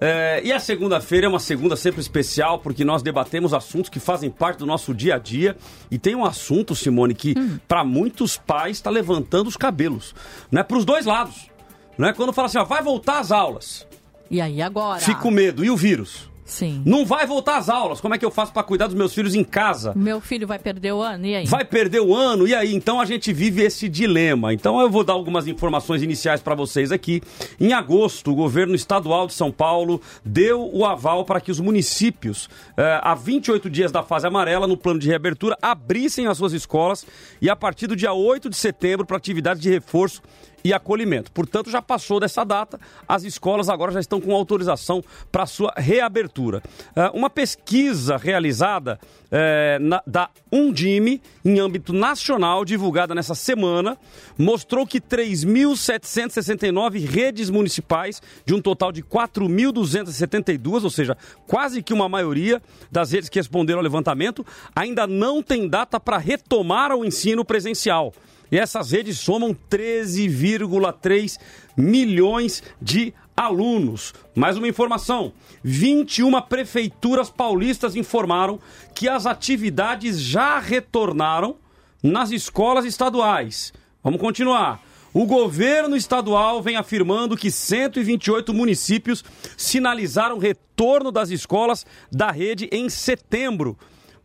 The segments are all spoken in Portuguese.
É, e a segunda-feira é uma segunda sempre especial, porque nós debatemos assuntos que fazem parte do nosso dia a dia. E tem um assunto, Simone, que hum. para muitos pais está levantando os cabelos. Né? Para os dois lados. Né? Quando fala assim, ó, vai voltar às aulas. E aí agora? Fico medo. E o vírus? Sim. Não vai voltar às aulas. Como é que eu faço para cuidar dos meus filhos em casa? Meu filho vai perder o ano, e aí? Vai perder o ano, e aí? Então a gente vive esse dilema. Então eu vou dar algumas informações iniciais para vocês aqui. Em agosto, o governo estadual de São Paulo deu o aval para que os municípios, eh, há 28 dias da fase amarela, no plano de reabertura, abrissem as suas escolas e a partir do dia 8 de setembro para atividades de reforço e acolhimento. Portanto, já passou dessa data, as escolas agora já estão com autorização para sua reabertura. Uh, uma pesquisa realizada uh, na, da Undime, em âmbito nacional, divulgada nessa semana, mostrou que 3.769 redes municipais, de um total de 4.272, ou seja, quase que uma maioria das redes que responderam ao levantamento, ainda não tem data para retomar o ensino presencial. E essas redes somam 13,3 milhões de alunos. Mais uma informação: 21 prefeituras paulistas informaram que as atividades já retornaram nas escolas estaduais. Vamos continuar. O governo estadual vem afirmando que 128 municípios sinalizaram retorno das escolas da rede em setembro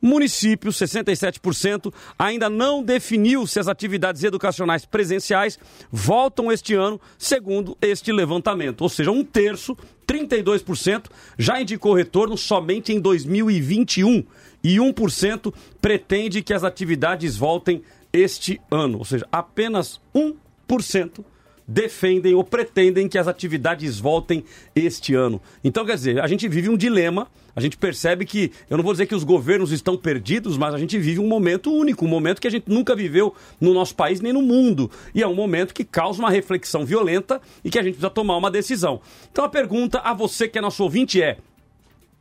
município, 67%, ainda não definiu se as atividades educacionais presenciais voltam este ano, segundo este levantamento. Ou seja, um terço, 32%, já indicou retorno somente em 2021 e 1% pretende que as atividades voltem este ano. Ou seja, apenas 1% defendem ou pretendem que as atividades voltem este ano. Então, quer dizer, a gente vive um dilema a gente percebe que, eu não vou dizer que os governos estão perdidos, mas a gente vive um momento único, um momento que a gente nunca viveu no nosso país nem no mundo. E é um momento que causa uma reflexão violenta e que a gente precisa tomar uma decisão. Então a pergunta a você que é nosso ouvinte é: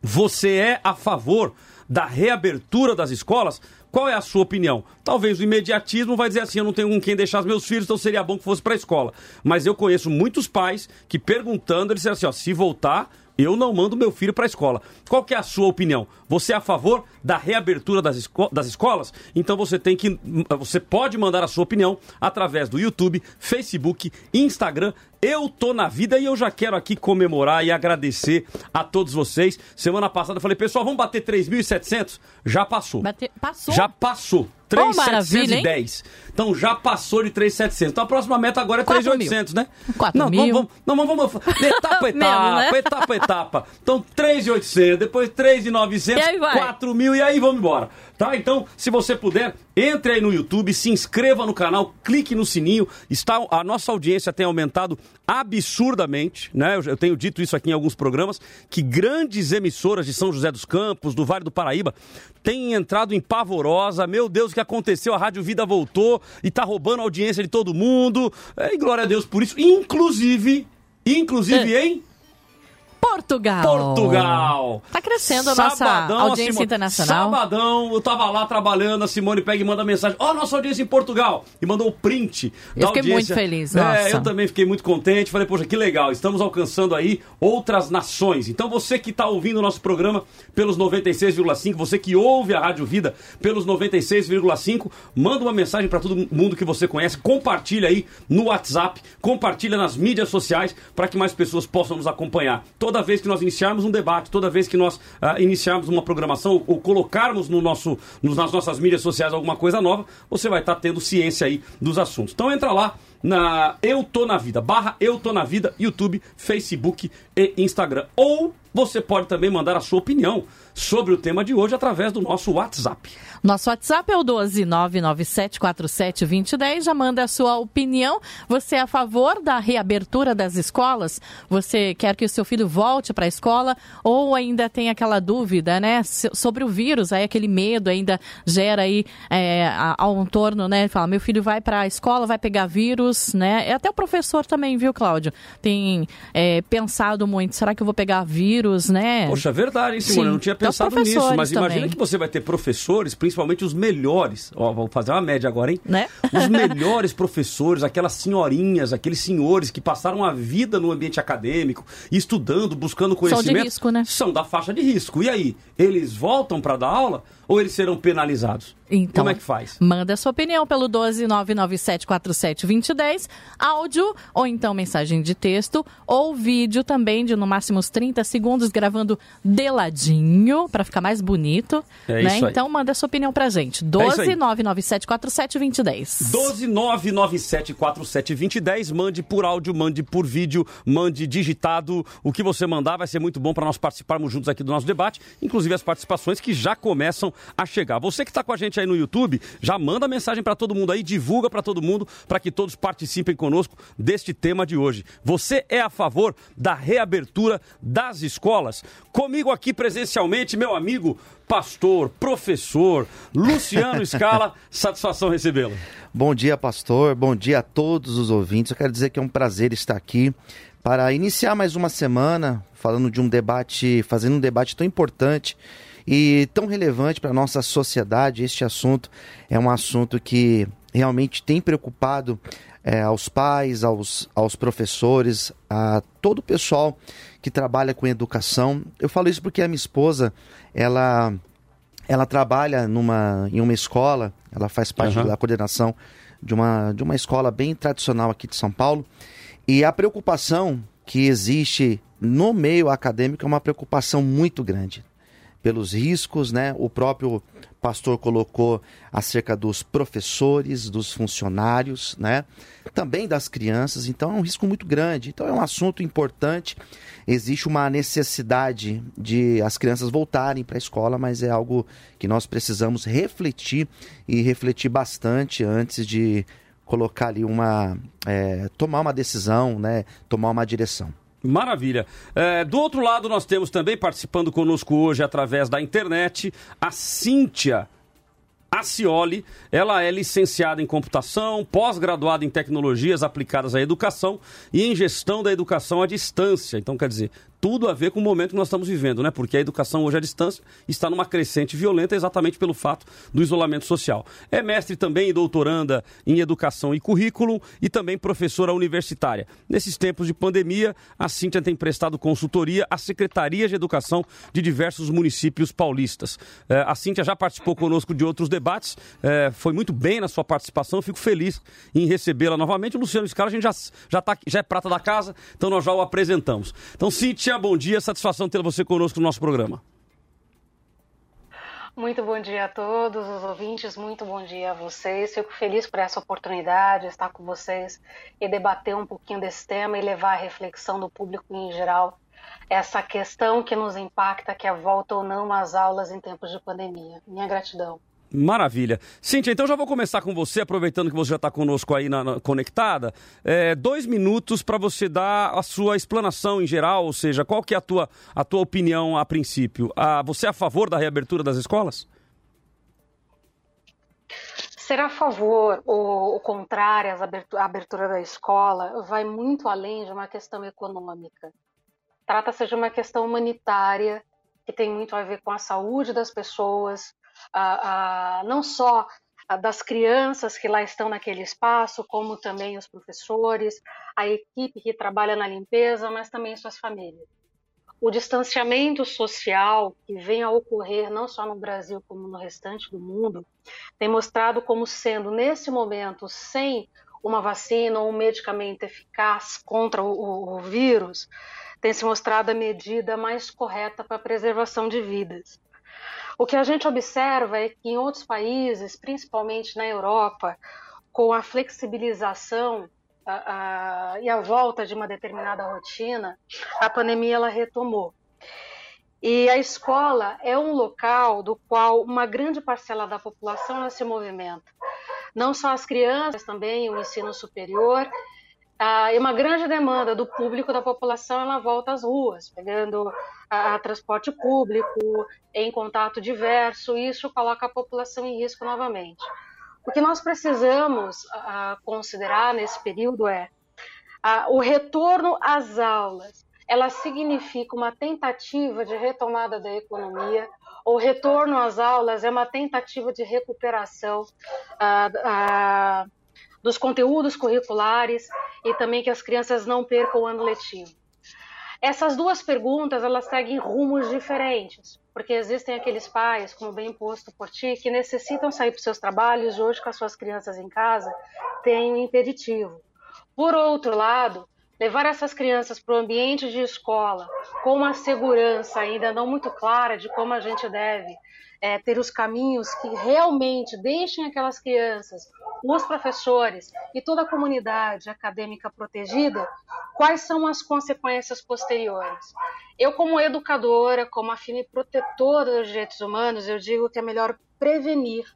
você é a favor da reabertura das escolas? Qual é a sua opinião? Talvez o imediatismo vai dizer assim: eu não tenho com quem deixar os meus filhos, então seria bom que fosse para a escola. Mas eu conheço muitos pais que perguntando, eles disseram assim: ó, se voltar, eu não mando meu filho para a escola. Qual que é a sua opinião? Você é a favor da reabertura das, esco das escolas? Então você tem que. Você pode mandar a sua opinião através do YouTube, Facebook, Instagram. Eu tô na vida e eu já quero aqui comemorar e agradecer a todos vocês. Semana passada eu falei, pessoal, vamos bater 3.700? Já passou. Bate... Passou? Já passou. 3,710. Oh, então já passou de 3,700. Então a próxima meta agora é 3,800, né? 4 não, mil. Vamos, não, vamos, vamos etapa etapa, né? etapa etapa. Então 3,800, depois 3,900, 4 mil e aí vamos embora. Tá? Então, se você puder, entre aí no YouTube, se inscreva no canal, clique no sininho. Está, a nossa audiência tem aumentado absurdamente, né? Eu, eu tenho dito isso aqui em alguns programas, que grandes emissoras de São José dos Campos, do Vale do Paraíba, têm entrado em pavorosa. Meu Deus, o que aconteceu? A Rádio Vida voltou e está roubando a audiência de todo mundo. É, e glória a Deus por isso. Inclusive, inclusive é. em Portugal. Portugal. Tá crescendo a nossa Sabadão, audiência Simone, internacional. Sabadão, eu tava lá trabalhando, a Simone pega e manda mensagem. Ó, oh, nossa audiência em Portugal. E mandou o print eu da fiquei audiência. muito feliz, nossa. É, eu também fiquei muito contente. Falei, poxa, que legal. Estamos alcançando aí outras nações. Então você que tá ouvindo o nosso programa pelos 96,5, você que ouve a Rádio Vida pelos 96,5, manda uma mensagem para todo mundo que você conhece, compartilha aí no WhatsApp, compartilha nas mídias sociais para que mais pessoas possam nos acompanhar. Toda vez que nós iniciarmos um debate, toda vez que nós uh, iniciarmos uma programação ou colocarmos no nosso, nas nossas mídias sociais alguma coisa nova, você vai estar tá tendo ciência aí dos assuntos. Então entra lá na Eu Tô Na Vida, barra Eu Tô Na Vida, YouTube, Facebook e Instagram. Ou você pode também mandar a sua opinião sobre o tema de hoje através do nosso WhatsApp. Nosso WhatsApp é o 12997472010. Já manda a sua opinião. Você é a favor da reabertura das escolas? Você quer que o seu filho volte para a escola? Ou ainda tem aquela dúvida, né? Sobre o vírus, aí aquele medo ainda gera aí é, ao torno, né? Fala, meu filho vai para a escola, vai pegar vírus, né? E até o professor também, viu, Cláudio? Tem é, pensado muito, será que eu vou pegar vírus? Vírus, né? Poxa, é verdade, hein, Simone? Eu não tinha Então, pensado nisso, mas professores imagina também. que você vai ter professores, principalmente os melhores. Ó, vou fazer uma média agora, hein? Né? Os melhores professores, aquelas senhorinhas, aqueles senhores que passaram a vida no ambiente acadêmico, estudando, buscando São de conhecimento. risco, né? São da faixa de risco. E aí, eles voltam para dar aula ou eles serão penalizados? Então, Como é que faz? Manda sua opinião pelo 12997472010, áudio ou então mensagem de texto ou vídeo também de no máximo uns 30 segundos gravando de ladinho para ficar mais bonito, É né? Então manda sua opinião pra gente. isso aí. 12997472010. 12997472010. Mande por áudio, mande por vídeo, mande digitado. O que você mandar vai ser muito bom para nós participarmos juntos aqui do nosso debate, inclusive as participações que já começam a chegar. Você que está com a gente aí no YouTube, já manda mensagem para todo mundo aí, divulga para todo mundo, para que todos participem conosco deste tema de hoje. Você é a favor da reabertura das escolas? Comigo aqui presencialmente, meu amigo pastor, professor, Luciano Scala, satisfação recebê-lo. Bom dia, pastor. Bom dia a todos os ouvintes. Eu quero dizer que é um prazer estar aqui para iniciar mais uma semana falando de um debate, fazendo um debate tão importante e tão relevante para a nossa sociedade. Este assunto é um assunto que realmente tem preocupado eh, aos pais, aos, aos professores, a todo o pessoal que trabalha com educação. Eu falo isso porque a minha esposa, ela ela trabalha numa, em uma escola, ela faz parte Aham. da coordenação de uma, de uma escola bem tradicional aqui de São Paulo. E a preocupação que existe no meio acadêmico é uma preocupação muito grande. Pelos riscos, né? O próprio pastor colocou acerca dos professores, dos funcionários, né? Também das crianças. Então é um risco muito grande. Então é um assunto importante. Existe uma necessidade de as crianças voltarem para a escola, mas é algo que nós precisamos refletir e refletir bastante antes de colocar ali uma. é, tomar uma decisão, né? Tomar uma direção. Maravilha. É, do outro lado, nós temos também participando conosco hoje através da internet a Cíntia Acioli. Ela é licenciada em computação, pós-graduada em tecnologias aplicadas à educação e em gestão da educação à distância. Então, quer dizer, tudo a ver com o momento que nós estamos vivendo, né? Porque a educação hoje à distância está numa crescente violenta exatamente pelo fato do isolamento social. É mestre também e doutoranda em educação e currículo e também professora universitária. Nesses tempos de pandemia, a Cíntia tem prestado consultoria às secretarias de educação de diversos municípios paulistas. Eh, a Cíntia já participou conosco de outros debates, eh, foi muito bem na sua participação, fico feliz em recebê-la novamente. O Luciano Scala, a gente já, já, tá, já é prata da casa, então nós já o apresentamos. Então, Cíntia, bom dia, satisfação ter você conosco no nosso programa. Muito bom dia a todos os ouvintes, muito bom dia a vocês. Fico feliz por essa oportunidade de estar com vocês e debater um pouquinho desse tema e levar a reflexão do público em geral essa questão que nos impacta, que é a volta ou não às aulas em tempos de pandemia. Minha gratidão. Maravilha. Cíntia, então já vou começar com você, aproveitando que você já está conosco aí na, na- conectada. É, dois minutos para você dar a sua explanação em geral, ou seja, qual que é a tua, a tua opinião a princípio? Ah, você é a favor da reabertura das escolas? Ser a favor ou o contrário à abertu- à abertura da escola vai muito além de uma questão econômica. Trata-se de uma questão humanitária que tem muito a ver com a saúde das pessoas, a- a- não só das crianças que lá estão naquele espaço, como também os professores, a equipe que trabalha na limpeza, mas também suas famílias. O distanciamento social que vem a ocorrer não só no Brasil como no restante do mundo tem mostrado como sendo nesse momento sem uma vacina ou um medicamento eficaz contra o, o- o vírus tem se mostrado a medida mais correta para a preservação de vidas. O que a gente observa é que em outros países, principalmente na Europa, com a flexibilização a- a- e a volta de uma determinada rotina, a pandemia ela retomou. E a escola é um local do qual uma grande parcela da população se movimenta. Não só as crianças, também o ensino superior. Ah, e uma grande demanda do público da população ela volta às ruas, pegando a, a transporte público, em contato diverso. Isso coloca a população em risco novamente. O que nós precisamos ah, considerar nesse período é ah, o retorno às aulas ela significa uma tentativa de retomada da economia. O retorno às aulas é uma tentativa de recuperação ah, ah, dos conteúdos curriculares e também que as crianças não percam o ano letivo. Essas duas perguntas elas seguem rumos diferentes, porque existem aqueles pais, como bem posto por ti, que necessitam sair para os seus trabalhos hoje com as suas crianças em casa, tem um impeditivo. Por outro lado, levar essas crianças para o ambiente de escola com uma segurança ainda não muito clara de como a gente deve é, ter os caminhos que realmente deixem aquelas crianças, os professores e toda a comunidade acadêmica protegida, quais são as consequências posteriores? Eu, como educadora, como afine protetora dos direitos humanos, eu digo que é melhor prevenir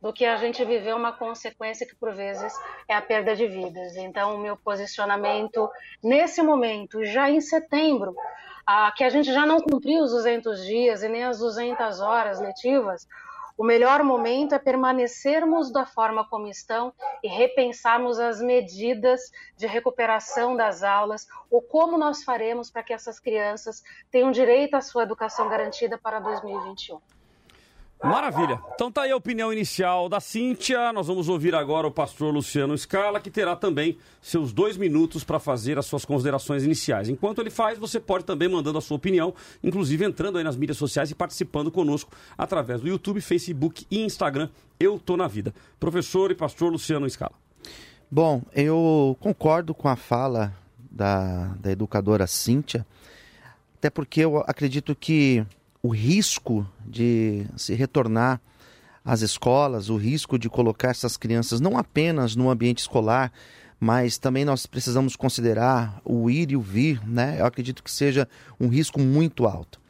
do que a gente viver uma consequência que por vezes é a perda de vidas. Então, o meu posicionamento nesse momento, já em setembro, ah, que a gente já não cumpriu os 200 dias e nem as 200 horas letivas, o melhor momento é permanecermos da forma como estão e repensarmos as medidas de recuperação das aulas ou como nós faremos para que essas crianças tenham direito à sua educação garantida para 2021. Maravilha. Então tá aí a opinião inicial da Cíntia. Nós vamos ouvir agora o pastor Luciano Scala, que terá também seus dois minutos para fazer as suas considerações iniciais. Enquanto ele faz, você pode também mandando a sua opinião, inclusive entrando aí nas mídias sociais e participando conosco através do YouTube, Facebook e Instagram. Eu tô na vida. Professor e pastor Luciano Scala. Bom, eu concordo com a fala da, da educadora Cíntia, até porque eu acredito que o risco de se retornar às escolas, o risco de colocar essas crianças não apenas no ambiente escolar, mas também nós precisamos considerar o ir e o vir, né? Eu acredito que seja um risco muito alto.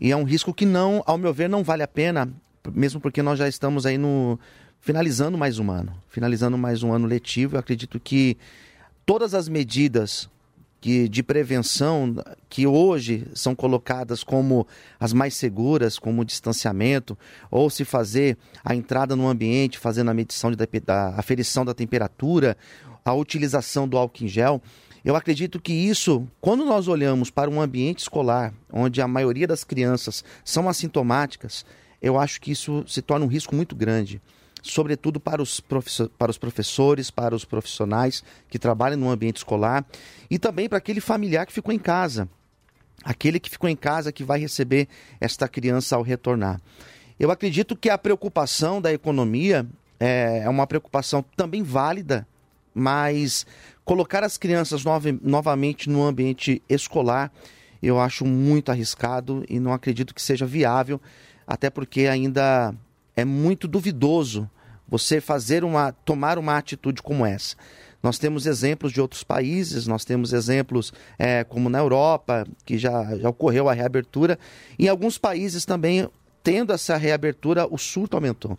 E é um risco que não, ao meu ver, não vale a pena, mesmo porque nós já estamos aí no finalizando mais um ano, finalizando mais um ano letivo. Eu acredito que todas as medidas que, de prevenção que hoje são colocadas como as mais seguras, como o distanciamento, ou se fazer a entrada no ambiente, fazendo a medição de, da aferição da temperatura, a utilização do álcool em gel. Eu acredito que isso, quando nós olhamos para um ambiente escolar, onde a maioria das crianças são assintomáticas, eu acho que isso se torna um risco muito grande sobretudo para os, para os professores, para os profissionais que trabalham no ambiente escolar e também para aquele familiar que ficou em casa, aquele que ficou em casa que vai receber esta criança ao retornar. Eu acredito que a preocupação da economia é, é uma preocupação também válida, mas colocar as crianças novamente no ambiente escolar eu acho muito arriscado e não acredito que seja viável, até porque ainda é muito duvidoso você fazer uma tomar uma atitude como essa. Nós temos exemplos de outros países, nós temos exemplos é, como na Europa, que já, já ocorreu a reabertura. Em alguns países também, tendo essa reabertura, o surto aumentou.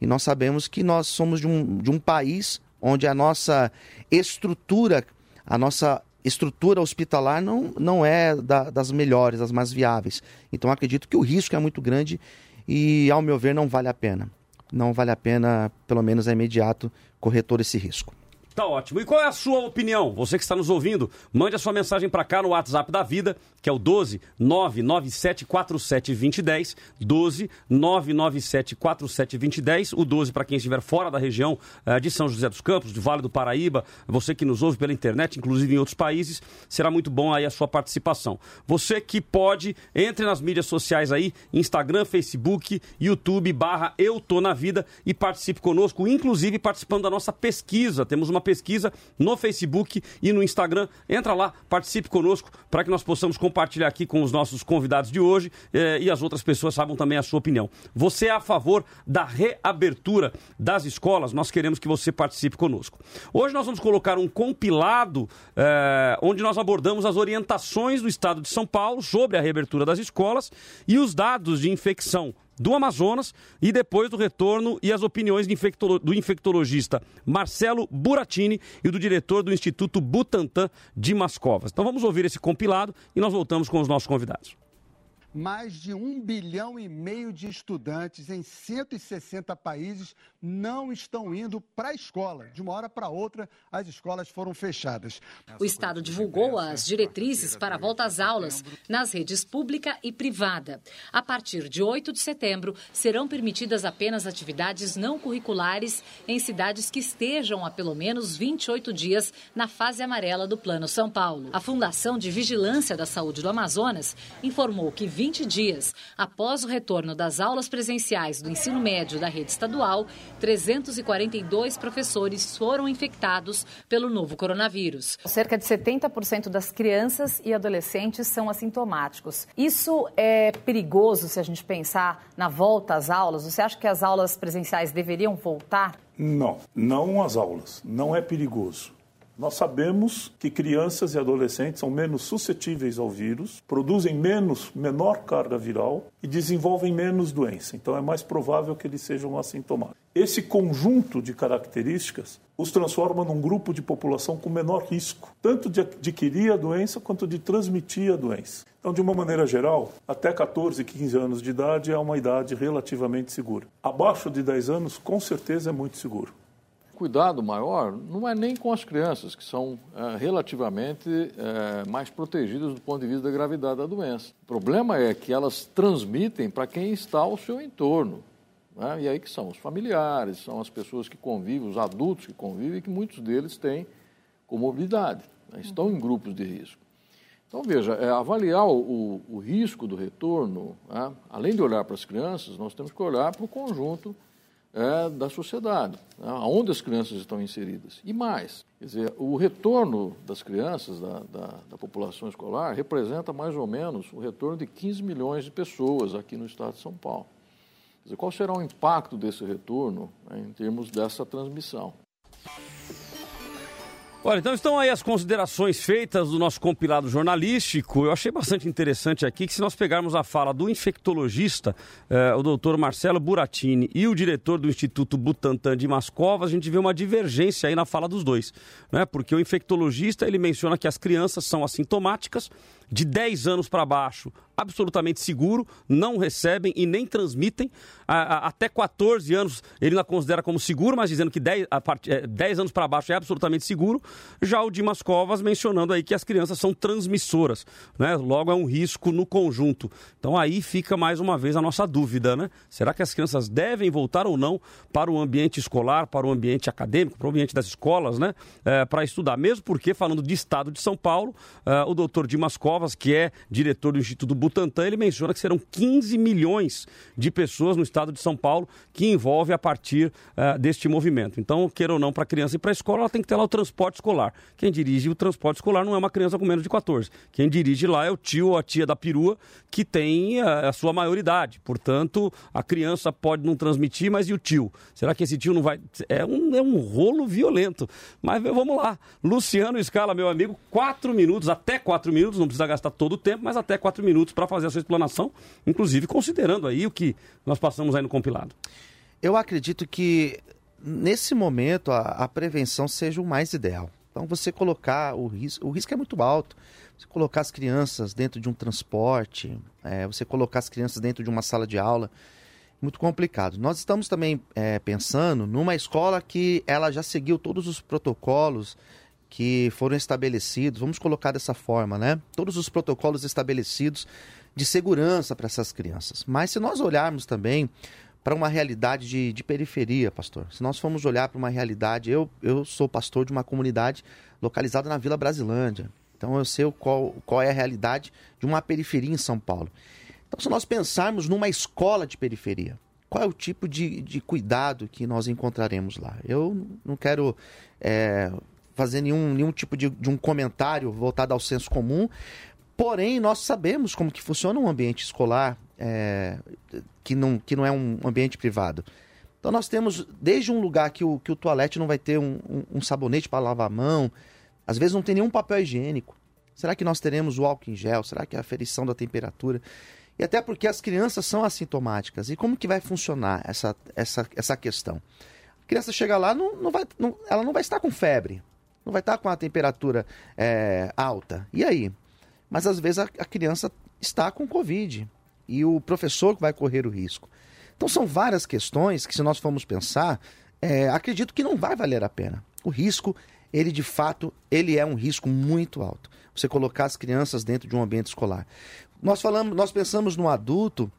E nós sabemos que nós somos de um, de um país onde a nossa estrutura, a nossa estrutura hospitalar não, não é da, das melhores, das mais viáveis. Então acredito que o risco é muito grande e, ao meu ver, não vale a pena não vale a pena, pelo menos é imediato, correr todo esse risco. Tá ótimo. E qual é a sua opinião? Você que está nos ouvindo, mande a sua mensagem para cá no WhatsApp da vida, que é o 12 997472010, 12 997472010, o 12 para quem estiver fora da região uh, de São José dos Campos, de Vale do Paraíba, você que nos ouve pela internet, inclusive em outros países, será muito bom aí a sua participação. Você que pode, entre nas mídias sociais aí, Instagram, Facebook, YouTube, barra Eu Tô Na Vida e participe conosco, inclusive participando da nossa pesquisa. Temos uma pesquisa no Facebook e no Instagram. Entra lá, participe conosco para que nós possamos compartilhar aqui com os nossos convidados de hoje eh, e as outras pessoas saibam também a sua opinião. Você é a favor da reabertura das escolas? Nós queremos que você participe conosco. Hoje nós vamos colocar um compilado eh, onde nós abordamos as orientações do Estado de São Paulo sobre a reabertura das escolas e os dados de infecção do Amazonas e depois do retorno e as opiniões do infectologista Marcelo Buratini e do diretor do Instituto Butantan de Mascovas. Então vamos ouvir esse compilado e nós voltamos com os nossos convidados. Mais de um bilhão e meio de estudantes em 160 países não estão indo para a escola. De uma hora para outra, as escolas foram fechadas. O Estado divulgou as diretrizes para a volta às aulas nas redes pública e privada. A partir de 8 de setembro, serão permitidas apenas atividades não curriculares em cidades que estejam há pelo menos 28 dias na fase amarela do Plano São Paulo. A Fundação de Vigilância da Saúde do Amazonas informou que 20 dias após o retorno das aulas presenciais do ensino médio da rede estadual, 342 professores foram infectados pelo novo coronavírus. Cerca de 70% das crianças e adolescentes são assintomáticos. Isso é perigoso se a gente pensar na volta às aulas? Você acha que as aulas presenciais deveriam voltar? Não, não as aulas. Não é perigoso. Nós sabemos que crianças e adolescentes são menos suscetíveis ao vírus, produzem menos, menor carga viral e desenvolvem menos doença. Então é mais provável que eles sejam assintomáticos. Esse conjunto de características os transforma num grupo de população com menor risco, tanto de adquirir a doença quanto de transmitir a doença. Então, de uma maneira geral, até 14, 15 anos de idade é uma idade relativamente segura. Abaixo de 10 anos, com certeza é muito seguro cuidado maior não é nem com as crianças, que são é, relativamente é, mais protegidas do ponto de vista da gravidade da doença. O problema é que elas transmitem para quem está ao seu entorno. Né? E aí que são os familiares, são as pessoas que convivem, os adultos que convivem, que muitos deles têm comorbidade, né? estão em grupos de risco. Então, veja, é, avaliar o, o, risco do retorno, né? além de olhar para as crianças, nós temos que olhar para o conjunto é, da sociedade, né, onde as crianças estão inseridas. E mais, quer dizer, o retorno das crianças, da, da, da, população escolar, representa mais ou menos o retorno de 15 milhões de pessoas aqui no estado de São Paulo. Quer dizer, qual será o impacto desse retorno né, em termos dessa transmissão? Olha, então estão aí as considerações feitas do nosso compilado jornalístico. Eu achei bastante interessante aqui que se nós pegarmos a fala do infectologista, eh, o doutor Marcelo Buratini, e o diretor do Instituto Butantan de Mascovas, a gente vê uma divergência aí na fala dos dois. Né? Porque o infectologista, ele menciona que as crianças são assintomáticas, de 10 anos para baixo, absolutamente seguro, não recebem e nem transmitem. A, a, até 14 anos ele não considera como seguro, mas dizendo que 10, a part, é, 10 anos para baixo é absolutamente seguro. Já o Dimas Covas mencionando aí que as crianças são transmissoras, né? logo é um risco no conjunto. Então aí fica mais uma vez a nossa dúvida, né? Será que as crianças devem voltar ou não para o ambiente escolar, para o ambiente acadêmico, para o ambiente das escolas, né? É, para estudar? Mesmo porque, falando de estado de São Paulo, é, o doutor Dimas Covas Covas, que é diretor do Instituto Butantan, ele menciona que serão 15 milhões de pessoas no estado de São Paulo que envolve a partir uh, deste movimento. Então, queira ou não, para a criança ir para a escola, ela tem que ter lá o transporte escolar. Quem dirige o transporte escolar não é uma criança com menos de 14. Quem dirige lá é o tio ou a tia da perua que tem a, a sua maioridade. Portanto, a criança pode não transmitir, mas e o tio? Será que esse tio não vai. É um, é um rolo violento. Mas vamos lá. Luciano Escala, meu amigo, quatro minutos, até quatro minutos, não precisa gastar todo o tempo, mas até quatro minutos para fazer a sua explanação, inclusive considerando aí o que nós passamos aí no compilado. Eu acredito que nesse momento a, a prevenção seja o mais ideal. Então você colocar o risco, o risco é muito alto. Você colocar as crianças dentro de um transporte, é, você colocar as crianças dentro de uma sala de aula, muito complicado. Nós estamos também é, pensando numa escola que ela já seguiu todos os protocolos que foram estabelecidos, vamos colocar dessa forma, né? Todos os protocolos estabelecidos de segurança para essas crianças. Mas se nós olharmos também para uma realidade de, de, periferia, pastor, se nós formos olhar para uma realidade, eu, eu sou pastor de uma comunidade localizada na Vila Brasilândia, então eu sei qual, qual é a realidade de uma periferia em São Paulo. Então, se nós pensarmos numa escola de periferia, qual é o tipo de, de cuidado que nós encontraremos lá? Eu não quero é, fazer nenhum, nenhum tipo de, de um comentário voltado ao senso comum, porém nós sabemos como que funciona um ambiente escolar é, que, não, que não é um ambiente privado. Então nós temos desde um lugar que o, que o toalete não vai ter um, um, um sabonete para lavar a mão, às vezes não tem nenhum papel higiênico. Será que nós teremos o álcool em gel? Será que é a aferição da temperatura? E até porque as crianças são assintomáticas. E como que vai funcionar essa, essa, essa questão? A criança chega lá, não, não vai, não, ela não vai estar com febre não vai estar com a temperatura é, alta. E aí? Mas às vezes a, a, criança está com Covid. e o professor vai correr o risco. Então são várias questões que, se nós formos pensar, é, acredito que não vai valer a pena. O risco, ele de fato, ele é um risco muito alto. Você colocar as crianças dentro de um ambiente escolar. Nós falamos, nós pensamos no adulto,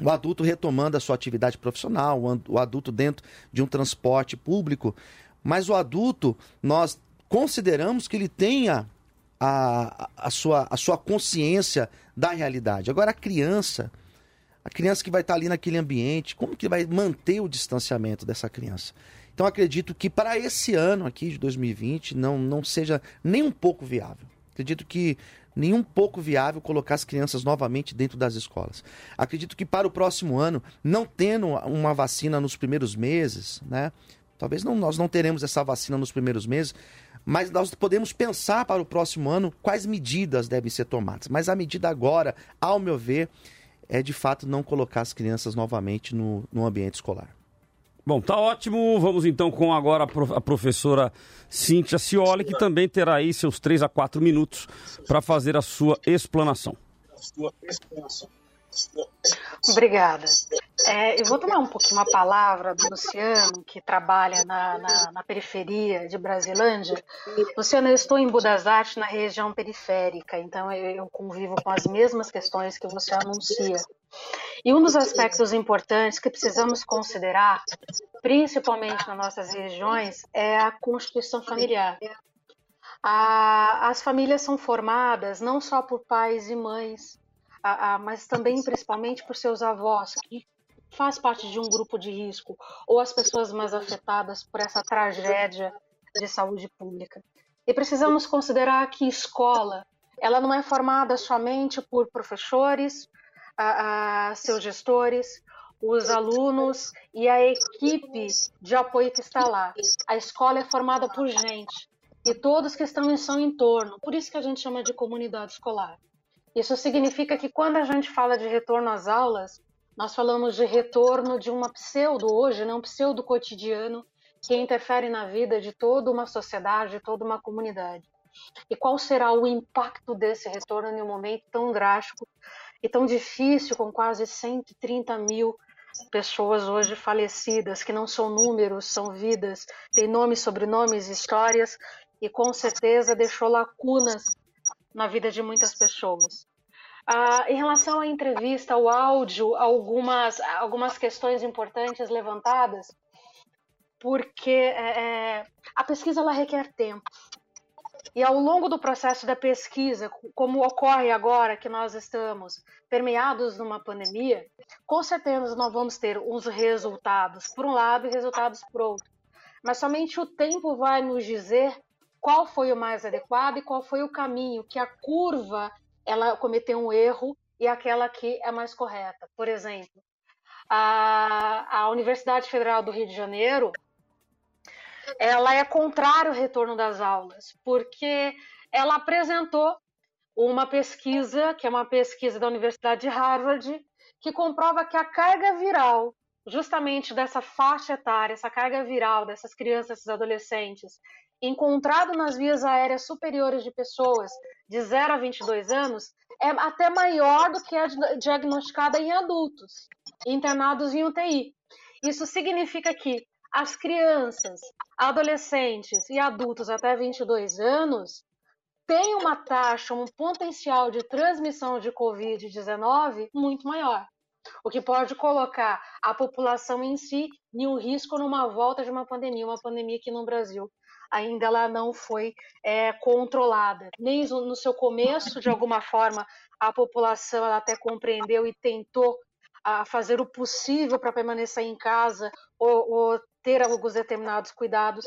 o adulto retomando a sua atividade profissional, o adulto dentro de um transporte público, mas o adulto, nós consideramos que ele tenha a, a, sua, a sua consciência da realidade. Agora, a criança, a criança que vai estar ali naquele ambiente, como que vai manter o distanciamento dessa criança? Então, acredito que para esse ano aqui de 2020 não, não seja nem um pouco viável. Acredito que nem um pouco viável colocar as crianças novamente dentro das escolas. Acredito que para o próximo ano, não tendo uma vacina nos primeiros meses, né? Talvez não, nós não teremos essa vacina nos primeiros meses, mas nós podemos pensar para o próximo ano quais medidas devem ser tomadas. Mas a medida agora, ao meu ver, é de fato não colocar as crianças novamente no, no ambiente escolar. Bom, tá ótimo. Vamos então com agora a professora Cíntia Cioli, que também terá aí seus 3 a 4 minutos para fazer a sua explanação. Sua explanação. Obrigada. É, eu vou tomar um pouquinho uma palavra do Luciano, que trabalha na, na, na, periferia de Brasilândia. Luciano, eu estou em Budas Artes, na região periférica, então eu, eu convivo com as mesmas questões que você anuncia. E um dos aspectos importantes que precisamos considerar, principalmente nas nossas regiões, é a constituição familiar. A, as famílias são formadas não só por pais e mães, a, a, mas também principalmente por seus avós, que faz parte de um grupo de risco, ou as pessoas mais afetadas por essa tragédia de saúde pública. E precisamos considerar que escola, ela não é formada somente por professores, a, seus gestores, os alunos e a equipe de apoio que está lá. A escola é formada por gente e todos que estão em seu entorno. Por isso que a gente chama de comunidade escolar. Isso significa que quando a gente fala de retorno às aulas, nós falamos de retorno de uma pseudo hoje, não pseudo cotidiano, que interfere na vida de toda uma sociedade, de toda uma comunidade. E qual será o impacto desse retorno em um momento tão drástico e tão difícil, com quase 130 mil pessoas hoje falecidas, que não são números, são vidas, têm nomes, sobrenomes, histórias, e com certeza deixou lacunas na vida de muitas pessoas. Ah, em relação à entrevista, ao áudio, algumas, algumas questões importantes levantadas, porque é, é, a pesquisa ela requer tempo. E ao longo do processo da pesquisa, como ocorre agora que nós estamos permeados numa pandemia, com certeza nós vamos ter uns resultados por um lado e resultados por outro. Mas somente o tempo vai nos dizer qual foi o mais adequado e qual foi o caminho que a curva ela cometeu um erro e aquela que é mais correta. Por exemplo, a, a Universidade Federal do Rio de Janeiro ela é contrária ao retorno das aulas, porque ela apresentou uma pesquisa, que é uma pesquisa da Universidade de Harvard, que comprova que a carga viral justamente dessa faixa etária, essa carga viral dessas crianças, esses adolescentes, encontrado nas vias aéreas superiores de pessoas de 0 a 22 anos, é até maior do que a diagnosticada em adultos, internados em UTI. Isso significa que as crianças, adolescentes e adultos até 22 anos têm uma taxa, um potencial de transmissão de Covid-19 muito maior o que pode colocar a população em si em um risco numa volta de uma pandemia, uma pandemia que no Brasil ainda ela não foi é, controlada. Nem no seu começo, de alguma forma, a população ela até compreendeu e tentou a fazer o possível para permanecer em casa ou, ou ter alguns determinados cuidados,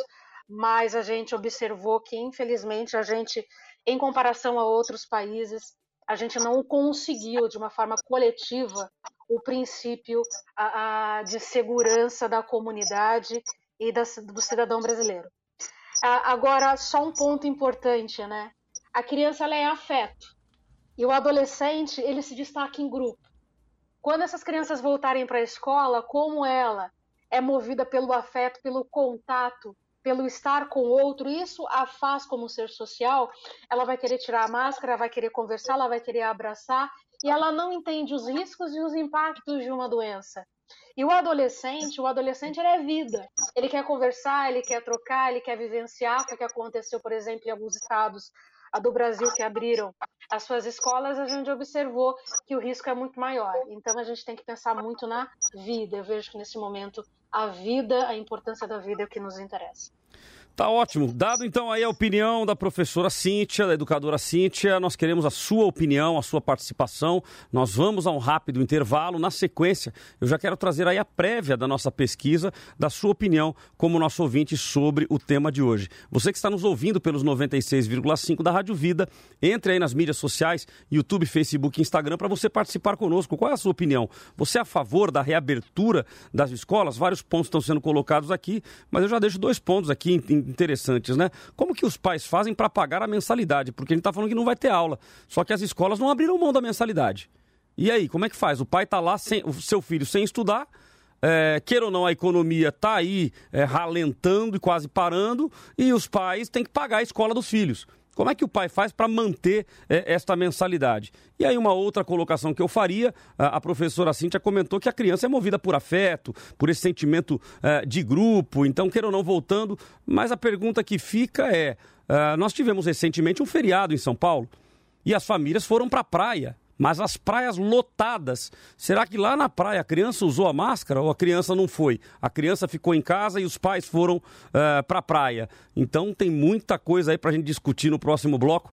mas a gente observou que, infelizmente, a gente, em comparação a outros países, a gente não conseguiu, de uma forma coletiva, o princípio a, a, de segurança da comunidade e da, do cidadão brasileiro. Agora, só um ponto importante, né? A criança ela é afeto e o adolescente ele se destaca em grupo. Quando essas crianças voltarem para a escola, como ela é movida pelo afeto, pelo contato, pelo estar com o outro, isso a faz como ser social, ela vai querer tirar a máscara, vai querer conversar, ela vai querer abraçar e ela não entende os riscos e os impactos de uma doença. E o adolescente, o adolescente ele é vida. Ele quer conversar, ele quer trocar, ele quer vivenciar, foi o que aconteceu, por exemplo, em alguns estados do Brasil que abriram as suas escolas, a gente observou que o risco é muito maior. Então a gente tem que pensar muito na vida. Eu vejo que nesse momento a vida, a importância da vida é o que nos interessa. Tá ótimo. Dado então aí a opinião da professora Cíntia, da educadora Cíntia, nós queremos a sua opinião, a sua participação. Nós vamos a um rápido intervalo. Na sequência, eu já quero trazer aí a prévia da nossa pesquisa, da sua opinião como nosso ouvinte sobre o tema de hoje. Você que está nos ouvindo pelos 96,5 da Rádio Vida, entre aí nas mídias sociais, YouTube, Facebook, Instagram, para você participar conosco. Qual é a sua opinião? Você é a favor da reabertura das escolas? Vários pontos estão sendo colocados aqui, mas eu já deixo dois pontos aqui em interessantes, né? Como que os pais fazem para pagar a mensalidade? Porque gente está falando que não vai ter aula. Só que as escolas não abriram mão da mensalidade. E aí, como é que faz? O pai está lá, sem, o seu filho sem estudar, é, queira ou não, a economia está aí é, ralentando e quase parando, e os pais têm que pagar a escola dos filhos. Como é que o pai faz para manter é, esta mensalidade? E aí, uma outra colocação que eu faria, a, a, professora Cíntia comentou que a criança é movida por afeto, por esse sentimento é, de grupo, então, queira ou não, voltando. Mas a pergunta que fica é: é nós tivemos recentemente um feriado em São Paulo e as famílias foram para a praia mas as praias lotadas. Será que lá na praia a criança usou a máscara ou a criança não foi? A criança ficou em casa e os pais foram uh, eh, para a praia. Então tem muita coisa aí para a gente discutir no próximo bloco.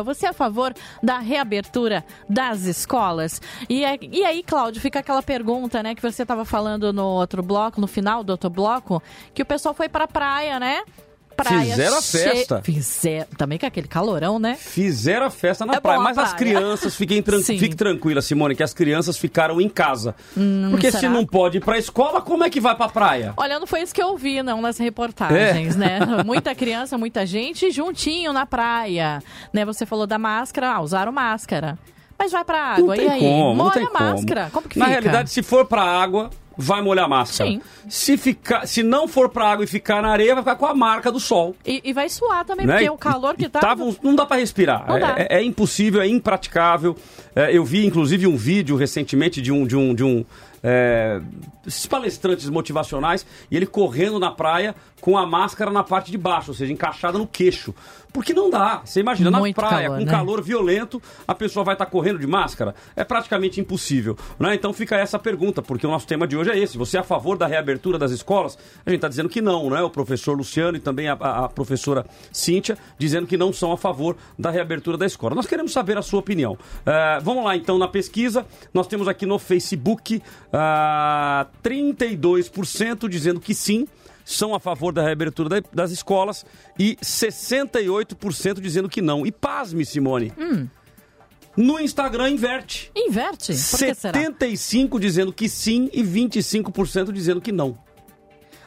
Você é a favor da reabertura das escolas? E, é, e aí, Cláudio, fica aquela pergunta, né, que você estava falando no outro bloco, no final do outro bloco, que o pessoal foi para a praia, né? Praia. Fizeram a festa. Che... Fizeram. Também com aquele calorão, né? Fizeram a festa na é praia. Mas praia. as crianças, fiquem tran... fique tranquila, Simone, que as crianças ficaram em casa. Hum, Porque será? se não pode ir pra escola, como é que vai pra praia? Olha, não foi isso que eu vi, não, nas reportagens, é. né? Muita criança, muita gente juntinho na praia. Né? Você falou da máscara, ah, usaram máscara. Mas vai pra água, e aí? Como, Molha a máscara. Como que Na fica? realidade, se for pra água, vai molhar a máscara. Sim. Se, ficar, se não for pra água e ficar na areia, vai ficar com a marca do sol. E, e vai suar também, né? porque o calor que tá. Tava, não dá para respirar. É, é, é, impossível, é impraticável. É, eu vi, inclusive, um vídeo recentemente de um. De um, de um é, esses palestrantes motivacionais e ele correndo na praia com a máscara na parte de baixo, ou seja, encaixada no queixo. Porque não dá. Você imagina, Muito na praia, calor, com né? calor violento, a pessoa vai estar tá correndo de máscara? É praticamente impossível. Né? Então fica essa pergunta, porque o nosso tema de hoje é esse. Você é a favor da reabertura das escolas? A gente está dizendo que não, né? O professor Luciano e também a, a, professora Cíntia dizendo que não são a favor da reabertura da escola. Nós queremos saber a sua opinião. Uh, vamos lá, então, na pesquisa. Nós temos aqui no Facebook uh, 32% dizendo que sim são a favor da reabertura das escolas e 68% dizendo que não. E pasme, Simone. Hum. No Instagram inverte. Inverte? Por que 75 será? dizendo que sim e 25% dizendo que não.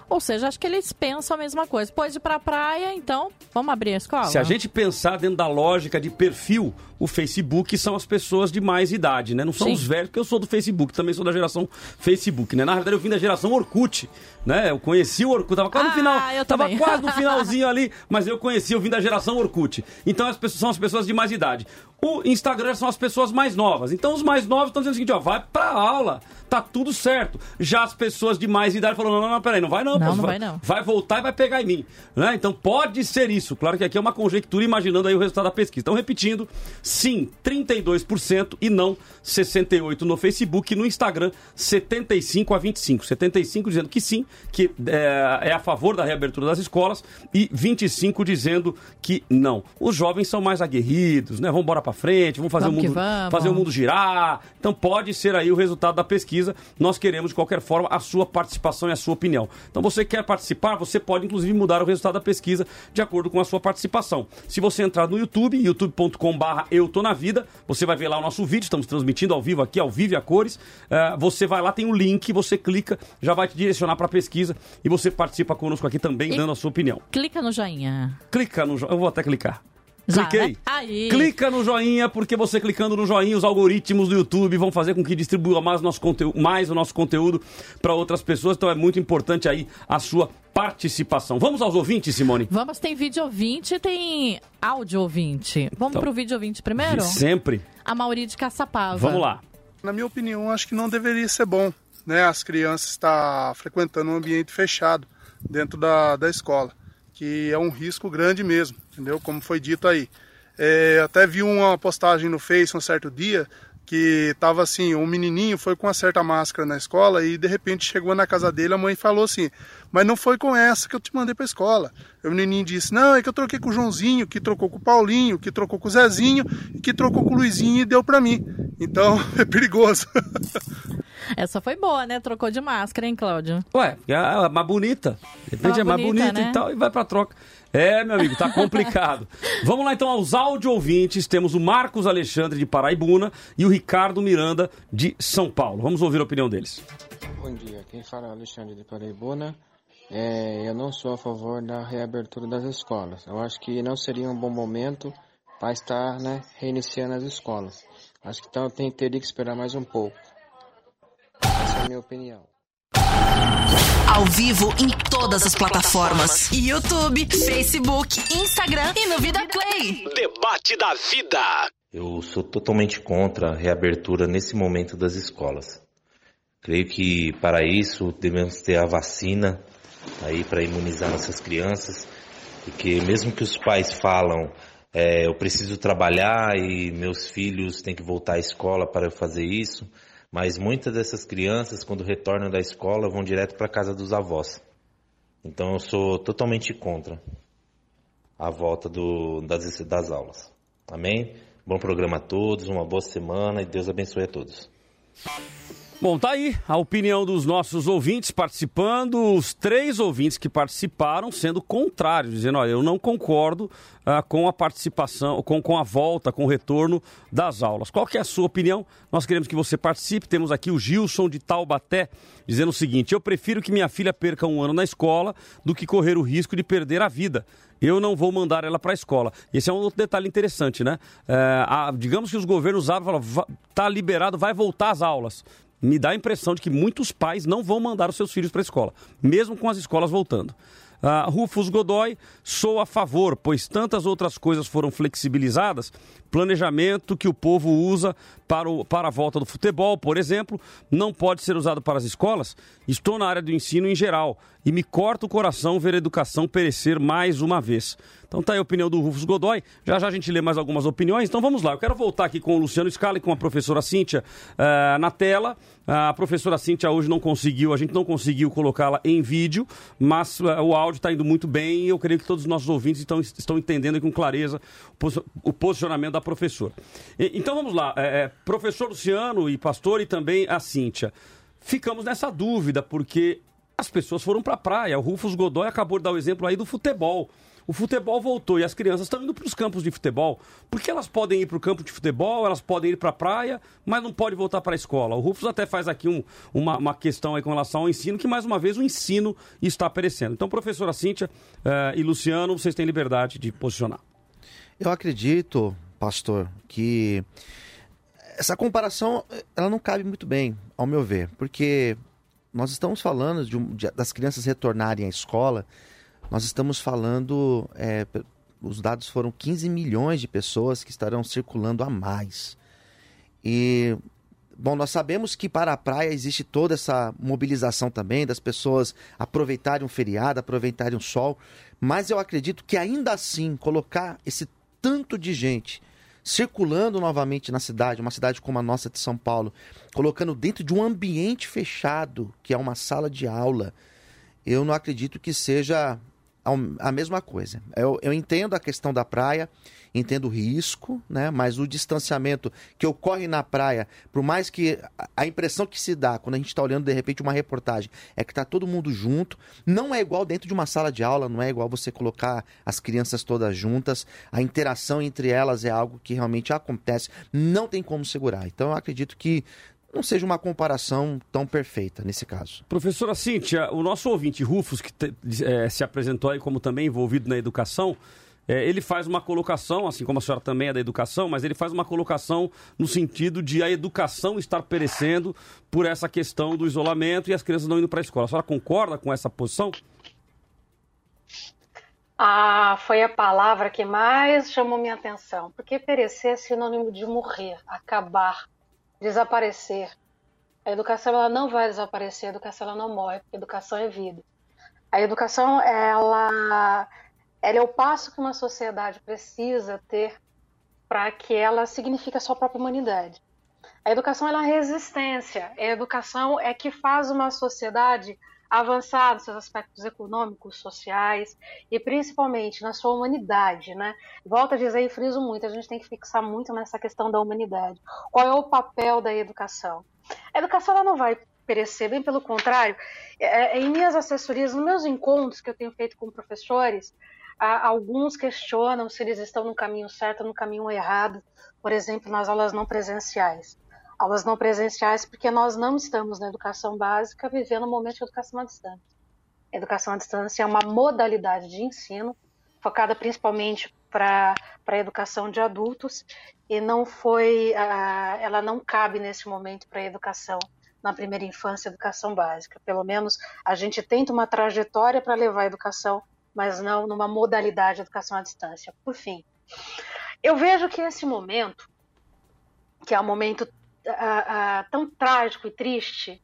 Ou seja, acho que eles pensam a mesma coisa. Pode ir pra praia, então vamos abrir a escola? Se a gente pensar dentro da lógica de perfil, o Facebook são as pessoas de mais idade, né? Não são Sim. os velhos, porque eu sou do Facebook, também sou da geração Facebook, né? Na verdade, eu vim da geração Orkut, né? Eu conheci o Orkut, tava quase ah, no final, eu tava também. quase no finalzinho ali, mas eu conheci, eu vim da geração Orkut. Então as pessoas são as pessoas de mais idade. O Instagram são as pessoas mais novas. Então os mais novos estão dizendo o seguinte, ó, vai pra aula, tá tudo certo. Já as pessoas de mais idade falaram, não, não, não, peraí, não vai não. Não, não vai, vai não. Vai voltar e vai pegar em mim. Né? Então pode ser isso. Claro que aqui é uma conjectura imaginando aí o resultado da pesquisa. Então repetindo, sim, 32% e não 68% no Facebook. No Instagram, 75 a 25. 75 dizendo que sim, que é, é a favor da reabertura das escolas e 25 dizendo que não. Os jovens são mais aguerridos, né? Vamos embora para frente, vamos fazer vamos o mundo fazer o mundo girar. Então pode ser aí o resultado da pesquisa. Nós queremos de qualquer forma a sua participação e a sua opinião. Então você quer participar, você pode inclusive mudar o resultado da pesquisa de acordo com a sua participação. Se você entrar no YouTube, youtube.com/barra eu tô na vida, você vai ver lá o nosso vídeo, estamos transmitindo ao vivo aqui, ao vivo a cores. Uh, você vai lá, tem um link, você clica, já vai te direcionar para a pesquisa e você participa conosco aqui também, e dando a sua opinião. Clica no joinha. Clica no joinha, eu vou até clicar. Já, Cliquei. Né? Aí. Clica no joinha, porque você clicando no joinha, os algoritmos do YouTube vão fazer com que distribua mais o nosso conteúdo, mais o nosso conteúdo para outras pessoas. Então é muito importante aí a sua participação. Vamos aos ouvintes, Simone? Vamos, tem vídeo ouvinte tem áudio ouvinte. Vamos então, para o vídeo ouvinte primeiro? Sempre. A Mauri de Caçapava. Vamos lá. Na minha opinião, acho que não deveria ser bom, né? As crianças estar frequentando um ambiente fechado dentro da, da escola que é um risco grande mesmo, entendeu? Como foi dito aí. É, até vi uma postagem no Face um certo dia que tava assim, um menininho foi com uma certa máscara na escola e de repente chegou na casa dele, a mãe falou assim: "Mas não foi com essa que eu te mandei para escola". O menininho disse: "Não, é que eu troquei com o Joãozinho, que trocou com o Paulinho, que trocou com o Zezinho, que trocou com o Luizinho e deu para mim". Então, é perigoso. Essa foi boa, né? Trocou de máscara, hein, Cláudio? Ué, é mais bonita. De repente é mais bonita, bonita né? e tal, e vai pra troca. É, meu amigo, tá complicado. Vamos lá então aos áudio ouvintes. Temos o Marcos Alexandre de Paraibuna e o Ricardo Miranda de São Paulo. Vamos ouvir a opinião deles. Bom dia, quem fala é Alexandre de Paraibuna. É, eu não sou a favor da reabertura das escolas. Eu acho que não seria um bom momento para estar né, reiniciando as escolas. Acho que então tem, teria que esperar mais um pouco. Essa é a minha opinião. Ao vivo em todas as plataformas: YouTube, Facebook, Instagram e no Vida Play. Debate da vida. Eu sou totalmente contra a reabertura nesse momento das escolas. Creio que para isso devemos ter a vacina aí para imunizar nossas crianças e que mesmo que os pais falam é, eu preciso trabalhar e meus filhos têm que voltar à escola para eu fazer isso, mas muitas dessas crianças, quando retornam da escola, vão direto para a casa dos avós. Então eu sou totalmente contra a volta do, das, das aulas. Amém? Bom programa a todos, uma boa semana e Deus abençoe a todos. Bom, tá aí a opinião dos nossos ouvintes participando, os três ouvintes que participaram sendo contrários, dizendo, olha, eu não concordo ah, com a participação, com, com a volta, com o retorno das aulas. Qual que é a sua opinião? Nós queremos que você participe. Temos aqui o Gilson de Taubaté dizendo o seguinte: eu prefiro que minha filha perca um ano na escola do que correr o risco de perder a vida. Eu não vou mandar ela para a escola. Esse é um outro detalhe interessante, né? É, a, digamos que os governos abrem e falam, tá liberado, vai voltar às aulas me dá a impressão de que muitos pais não vão mandar os seus filhos para a escola, mesmo com as escolas voltando. Uh, Rufus Godoy, sou a favor, pois tantas outras coisas foram flexibilizadas. Planejamento que o povo usa para, o, para a volta do futebol, por exemplo, não pode ser usado para as escolas. Estou na área do ensino em geral e me corta o coração ver a educação perecer mais uma vez. Então tá aí a opinião do Rufus Godoy. Já já a gente lê mais algumas opiniões. Então vamos lá. Eu quero voltar aqui com o Luciano Scala e com a professora Cíntia uh, na tela. A professora Cíntia hoje não conseguiu, a gente não conseguiu colocá-la em vídeo, mas uh, o áudio está indo muito bem e eu creio que todos os nossos ouvintes estão, estão entendendo com clareza o, posicionamento da professora. E, então vamos lá. É, é, professor Luciano e pastor e também a Cíntia. Ficamos nessa dúvida, porque as pessoas foram para a praia. O Rufus Godoy acabou de dar o exemplo aí do futebol. O futebol voltou e as crianças estão indo para os campos de futebol. Porque elas podem ir para o campo de futebol, elas podem ir para a praia, mas não pode voltar para a escola. O Rufus até faz aqui um, uma, uma, questão aí com relação ao ensino, que mais uma vez o ensino está perecendo. Então, professora Cíntia uh, e Luciano, vocês têm liberdade de posicionar. Eu acredito, pastor, que essa comparação ela não cabe muito bem, ao meu ver, porque nós estamos falando de, de das crianças retornarem à escola nós estamos falando, é, os dados foram 15 milhões de pessoas que estarão circulando a mais. E, bom, nós sabemos que para a praia existe toda essa mobilização também das pessoas aproveitarem um feriado, aproveitarem o sol, mas eu acredito que ainda assim colocar esse tanto de gente circulando novamente na cidade, uma cidade como a nossa de São Paulo, colocando dentro de um ambiente fechado, que é uma sala de aula, eu não acredito que seja a mesma coisa. Eu, eu entendo a questão da praia, entendo o risco, né? mas o distanciamento que ocorre na praia, por mais que a impressão que se dá quando a gente está olhando de repente uma reportagem é que está todo mundo junto, não é igual dentro de uma sala de aula, não é igual você colocar as crianças todas juntas, a interação entre elas é algo que realmente acontece, não tem como segurar. Então eu acredito que não seja uma comparação tão perfeita nesse caso. Professora Cíntia, o nosso ouvinte Rufus, que te, é, se apresentou aí como também envolvido na educação, é, ele faz uma colocação, assim como a senhora também é da educação, mas ele faz uma colocação no sentido de a educação estar perecendo por essa questão do isolamento e as crianças não indo para a escola. A senhora concorda com essa posição? Ah, foi a palavra que mais chamou minha atenção, porque perecer é sinônimo de morrer, acabar, desaparecer. A educação ela não vai desaparecer, a educação ela não morre, porque a educação é vida. A educação ela, ela é o passo que uma sociedade precisa ter para que ela signifique a sua própria humanidade. A educação é resistência. A educação é que faz uma sociedade avançar nos seus aspectos econômicos, sociais e principalmente na sua humanidade, né? Volto a dizer e friso muito, a gente tem que fixar muito nessa questão da humanidade. Qual é o papel da educação? A educação ela não vai perecer, bem pelo contrário. É, é em minhas assessorias, nos meus encontros que eu tenho feito com professores, alguns questionam se eles estão no caminho certo ou no caminho errado, por exemplo, nas aulas não presenciais aulas não presenciais, porque nós não estamos na educação básica vivendo um momento de educação à distância. Educação à distância é uma modalidade de ensino focada principalmente para a educação de adultos e não foi, ela não cabe nesse momento para a educação na primeira infância, educação básica. Pelo menos a gente tenta uma trajetória para levar a educação, mas não numa modalidade de educação à distância. Por fim, eu vejo que esse momento, que é um momento tão trágico e triste,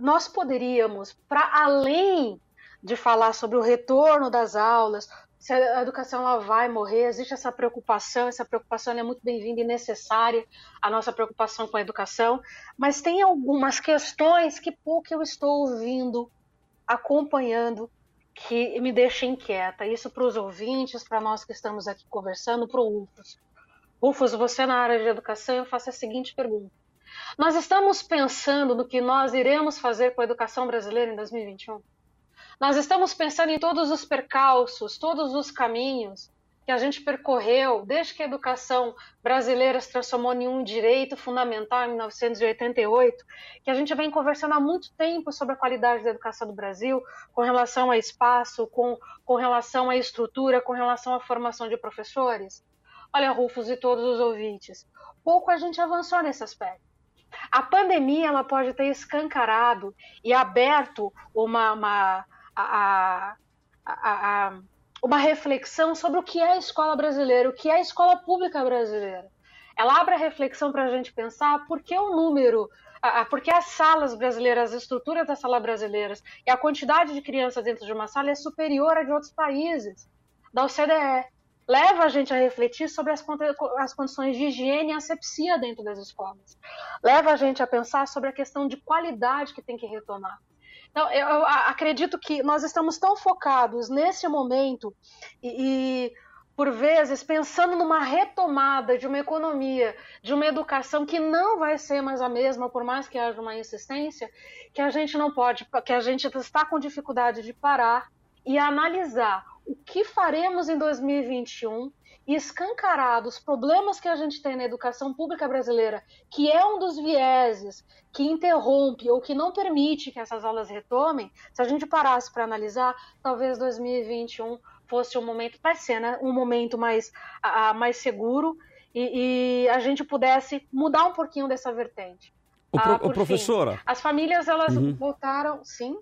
nós poderíamos, para além de falar sobre o retorno das aulas, se a educação ela vai morrer, existe essa preocupação, essa preocupação é muito bem-vinda e necessária, a nossa preocupação com a educação, mas tem algumas questões que pouco eu estou ouvindo, acompanhando, que me deixa inquieta. Isso para os ouvintes, para nós que estamos aqui conversando, para o Rufus. Rufus, você na área de educação, eu faço a seguinte pergunta. Nós estamos pensando no que nós iremos fazer com a educação brasileira em 2021? Nós estamos pensando em todos os percalços, todos os caminhos que a gente percorreu desde que a educação brasileira se transformou em um direito fundamental em 1988, que a gente vem conversando há muito tempo sobre a qualidade da educação do Brasil, com relação a espaço, com, com relação à estrutura, com relação à formação de professores. Olha, Rufus e todos os ouvintes, pouco a gente avançou nesse aspecto. A pandemia ela pode ter escancarado e aberto uma, uma, a, a, a, uma reflexão sobre o que é a escola brasileira, o que é a escola pública brasileira. Ela abre a reflexão para a gente pensar por que o número, por que as salas brasileiras, as estruturas das salas brasileiras e a quantidade de crianças dentro de uma sala é superior à de outros países, da OCDE. Leva a gente a refletir sobre as, as condições de higiene e asepsia dentro das escolas. Leva a gente a pensar sobre a questão de qualidade que tem que retomar. Então, eu acredito que nós estamos tão focados nesse momento e, e por vezes, pensando numa retomada de uma economia, de uma educação que não vai ser mais a mesma, por mais que haja uma insistência, que a gente não pode, que a gente está com dificuldade de parar e analisar o que faremos em 2021 e escancarado os problemas que a gente tem na educação pública brasileira, que é um dos vieses que interrompe ou que não permite que essas aulas retomem, se a gente parasse para analisar, talvez 2021 fosse um momento, vai ser, né, um momento mais, a, mais seguro e, e, a gente pudesse mudar um pouquinho dessa vertente. O, pro, ah, o professora. Fim, as famílias elas uhum. voltaram, sim.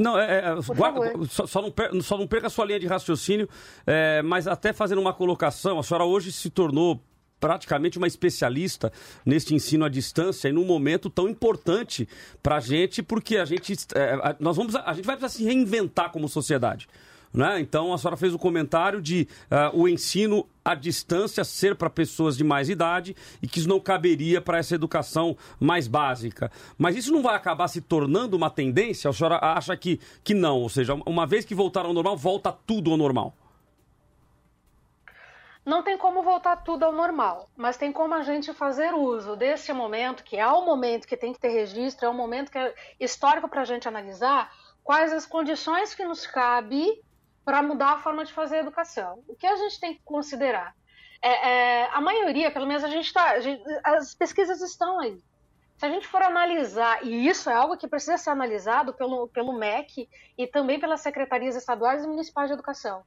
Não, é, é guarda, só, só, não perca, só, não perca, a sua linha de raciocínio, é, mas até fazendo uma colocação, a senhora hoje se tornou praticamente uma especialista neste ensino à distância e num momento tão importante para a gente, porque a gente, é, nós vamos, a gente vai precisar se reinventar como sociedade. Né? Então a senhora fez o comentário de uh, o ensino à distância ser para pessoas de mais idade e que isso não caberia para essa educação mais básica. Mas isso não vai acabar se tornando uma tendência? A senhora acha que, que não? Ou seja, uma vez que voltar ao normal, volta tudo ao normal? Não tem como voltar tudo ao normal, mas tem como a gente fazer uso desse momento, que é o momento que tem que ter registro, é o momento que é histórico para a gente analisar quais as condições que nos cabe para mudar a forma de fazer a educação. O que a gente tem que considerar? É, é, a maioria, pelo menos a gente está. As pesquisas estão aí. Se a gente for analisar, e isso é algo que precisa ser analisado pelo, pelo MEC e também pelas secretarias estaduais e municipais de educação.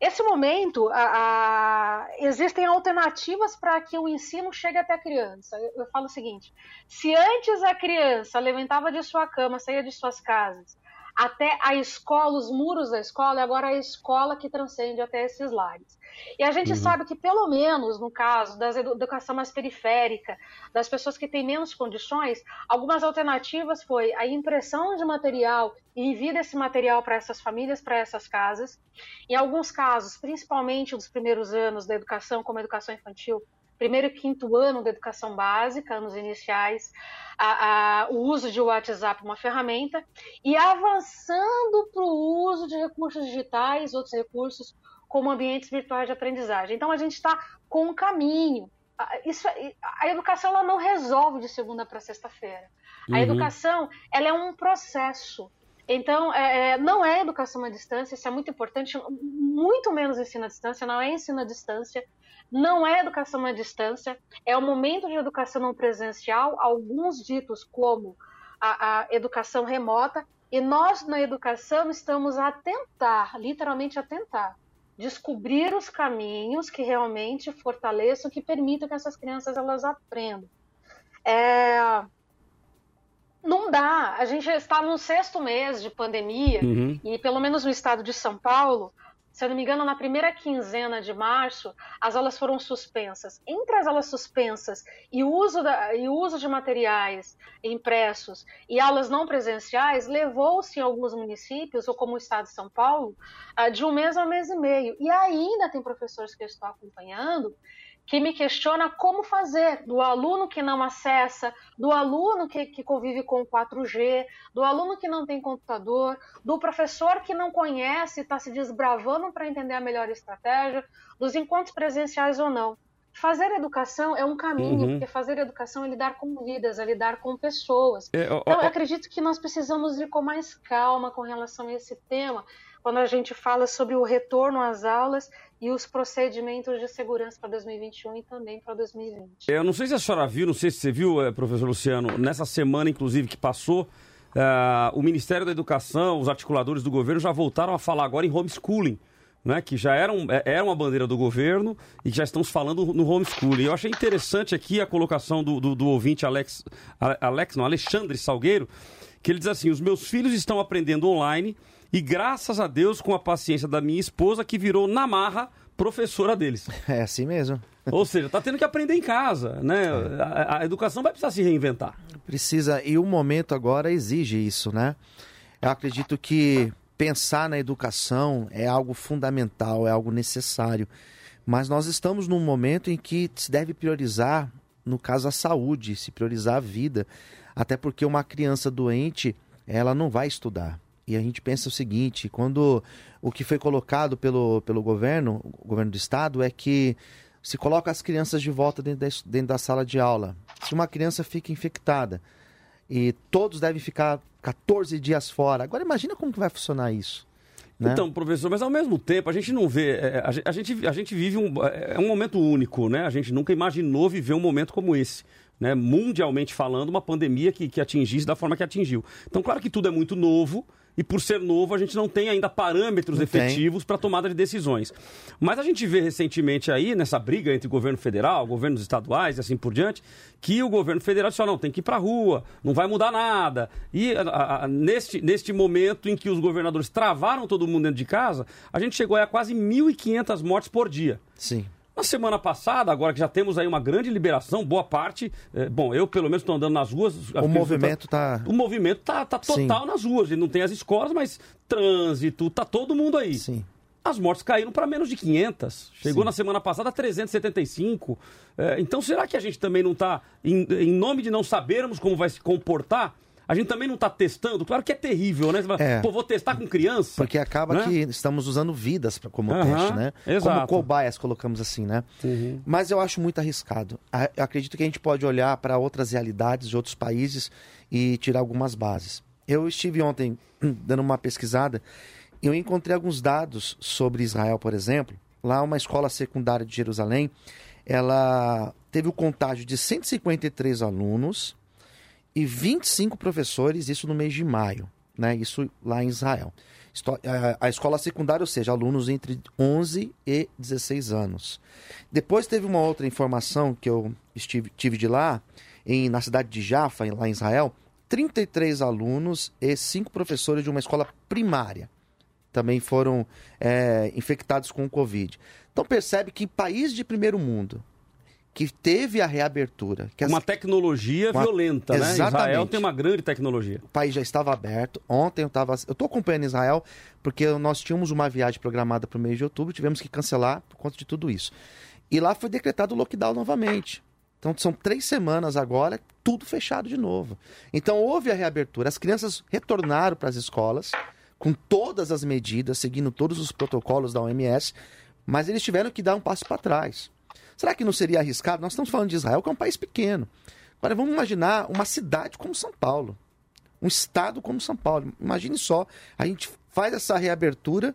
Esse momento, a, a, existem alternativas para que o ensino chegue até a criança. Eu, eu falo o seguinte: se antes a criança levantava de sua cama, saía de suas casas, até a escola, os muros da escola, e agora a escola que transcende até esses lares. E a gente uhum. sabe que, pelo menos no caso da educação mais periférica, das pessoas que têm menos condições, algumas alternativas foi a impressão de material e envio desse material para essas famílias, para essas casas. Em alguns casos, principalmente nos primeiros anos da educação, como a educação infantil, primeiro e quinto ano da educação básica, anos iniciais, a, a, o uso de WhatsApp uma ferramenta, e avançando para o uso de recursos digitais, outros recursos, como ambientes virtuais de aprendizagem. Então, a gente está com um caminho. Isso, a educação ela não resolve de segunda para sexta-feira. A uhum. educação ela é um processo. Então, é, é, não é educação à distância, isso é muito importante, muito menos ensino à distância, não é ensino à distância, não é educação à distância, é o momento de educação não presencial, alguns ditos como a, a educação remota, e nós na educação estamos a tentar, literalmente a tentar, descobrir os caminhos que realmente fortaleçam, que permitam que essas crianças elas aprendam. É... Não dá. A gente está no sexto mês de pandemia uhum. e pelo menos no estado de São Paulo se eu não me engano, na primeira quinzena de março, as aulas foram suspensas. Entre as aulas suspensas e o uso, e uso de materiais impressos e aulas não presenciais, levou-se em alguns municípios, ou como o estado de São Paulo, ah, de um mês a um mês e meio. E ainda tem professores que eu estou acompanhando que me questiona como fazer, do aluno que não acessa, do aluno que, que convive com o 4G, do aluno que não tem computador, do professor que não conhece e está se desbravando para entender a melhor estratégia, dos encontros presenciais ou não. Fazer educação é um caminho, Uhum. porque fazer educação é lidar com vidas, é lidar com pessoas. É, ó, Então, ó, eu acredito que nós precisamos ir com mais calma com relação a esse tema, quando a gente fala sobre o retorno às aulas e os procedimentos de segurança para 2021 e também para 2020. Eu não sei se a senhora viu, não sei se você viu, eh, professor Luciano, nessa semana, inclusive, que passou, ah, o Ministério da Educação, os articuladores do governo já voltaram a falar agora em homeschooling. Né, que já era, um, é- era uma bandeira do governo e já estamos falando no homeschooling. Eu achei interessante aqui a colocação do, do, do ouvinte Alex, Ale- Alex, não, Alexandre Salgueiro, que ele diz assim: os meus filhos estão aprendendo online e graças a Deus com a paciência da minha esposa que virou na marra professora deles. É assim mesmo. Ou seja, tá tendo que aprender em casa, né? A, a educação vai precisar se reinventar. Precisa, e o momento agora exige isso, né? Eu acredito que pensar na educação é algo fundamental, é algo necessário. Mas nós estamos num momento em que se deve priorizar, no caso, a saúde, se priorizar a vida. Até porque uma criança doente, ela não vai estudar. E a gente pensa o seguinte: quando o que foi colocado pelo, pelo governo, o governo do estado, é que se coloca as crianças de volta dentro da, dentro da sala de aula. Se uma criança fica infectada e todos devem ficar 14 dias fora, agora imagina como que vai funcionar isso. né? Então, professor, mas ao mesmo tempo a gente não vê. é, gen- a gente, a gente vive um, é um momento único, né? A gente nunca imaginou viver um momento como esse. Né? Mundialmente falando, uma pandemia que, que atingisse da forma que atingiu. Então, claro que tudo é muito novo. E por ser novo, a gente não tem ainda parâmetros Não efetivos para tomada de decisões. Mas a gente vê recentemente aí, nessa briga entre governo federal, governos estaduais e assim por diante, que o governo federal disse, não, tem que ir para a rua, não vai mudar nada. E a- a- neste, neste momento em que os governadores travaram todo mundo dentro de casa, a gente chegou aí a quase 1.500 mortes por dia. Sim. Na semana passada, agora que já temos aí uma grande liberação, boa parte, eh, bom, eu pelo menos estou andando nas ruas. O movimento tá. O movimento tá, tá total Sim. nas ruas. Ele não tem as escolas, mas trânsito, tá todo mundo aí. Sim. As mortes caíram para menos de 500. Chegou Sim. na semana passada a 375. É, então, será que a gente também não está, em, em nome de não sabermos como vai se comportar, a gente também não está testando? Claro que é terrível, né? Você fala, É. Pô, vou testar com criança. Porque acaba né? que estamos usando vidas como Aham, teste, né? exato. Como cobaias, colocamos assim, né? Mas eu acho muito arriscado. Eu acredito que a gente pode olhar para outras realidades de outros países e tirar algumas bases. Eu estive ontem dando uma pesquisada e eu encontrei alguns dados sobre Israel, por exemplo. Lá, uma escola secundária de Jerusalém, ela teve o contágio de 153 alunos e 25 professores, isso no mês de maio, né? Isso lá em Israel. Esto- a- escola secundária, ou seja, alunos entre 11 e 16 anos. Depois teve uma outra informação que eu estive, tive de lá, em, na cidade de Jaffa, lá em Israel, 33 alunos e 5 professores de uma escola primária também foram é, infectados com o Covid. Então percebe que país de primeiro mundo, que teve a reabertura, que as- Uma tecnologia Uma- violenta, né? Israel Exatamente. tem uma grande tecnologia. o país já estava aberto. Ontem eu estava. Eu estou acompanhando Israel porque nós tínhamos uma viagem programada para o mês de outubro, tivemos que cancelar por conta de tudo isso. E lá foi decretado o lockdown novamente. Então são três semanas agora, tudo fechado de novo. Então houve a reabertura. As crianças retornaram para as escolas com todas as medidas, seguindo todos os protocolos da OMS, mas eles tiveram que dar um passo para trás. Será que não seria arriscado? Nós estamos falando de Israel, que é um país pequeno. Agora vamos imaginar uma cidade como São Paulo um estado como São Paulo. Imagine só, a gente faz essa reabertura,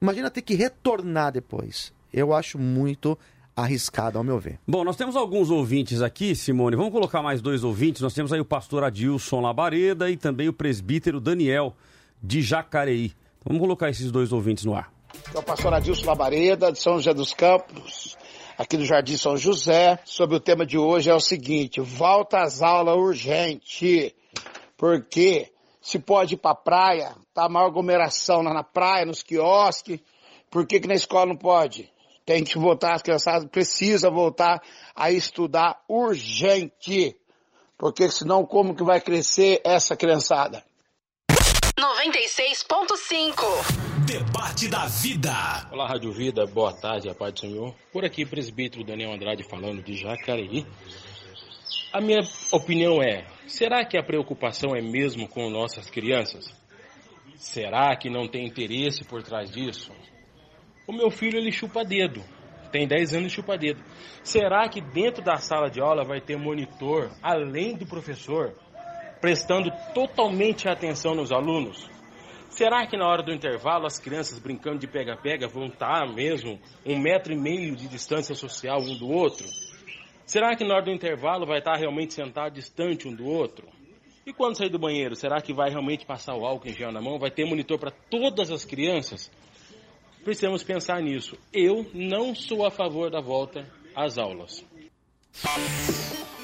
imagina ter que retornar depois. Eu acho muito arriscado, ao meu ver. Bom, nós temos alguns ouvintes aqui, Simone. Vamos colocar mais dois ouvintes. Nós temos aí o pastor Adilson Labareda e também o presbítero Daniel de Jacareí. Então, vamos colocar esses dois ouvintes no ar. É o pastor Adilson Labareda, de São José dos Campos, aqui do Jardim São José. Sobre o tema de hoje é o seguinte: volta às aulas urgente. Porque se pode ir pra praia, tá maior aglomeração lá na praia, nos quiosques. Por que, que na escola não pode? Tem que voltar, as criançadas precisa voltar a estudar urgente. Porque senão como que vai crescer essa criançada? 96.5. Debate da Vida. Olá, Rádio Vida, boa tarde, a paz do Senhor. Por aqui, presbítero Daniel Andrade falando de Jacareí. A minha opinião é: será que a preocupação é mesmo com nossas crianças? Será que não tem interesse por trás disso? O meu filho ele chupa dedo, tem 10 anos de chupa dedo. Será que dentro da sala de aula vai ter monitor, além do professor, prestando totalmente atenção nos alunos? Será que na hora do intervalo as crianças brincando de pega-pega vão estar mesmo um metro e meio de distância social um do outro? Será que na hora do intervalo vai estar realmente sentado distante um do outro? E quando sair do banheiro, será que vai realmente passar o álcool em gel na mão? Vai ter monitor para todas as crianças? Precisamos pensar nisso. Eu não sou a favor da volta às aulas.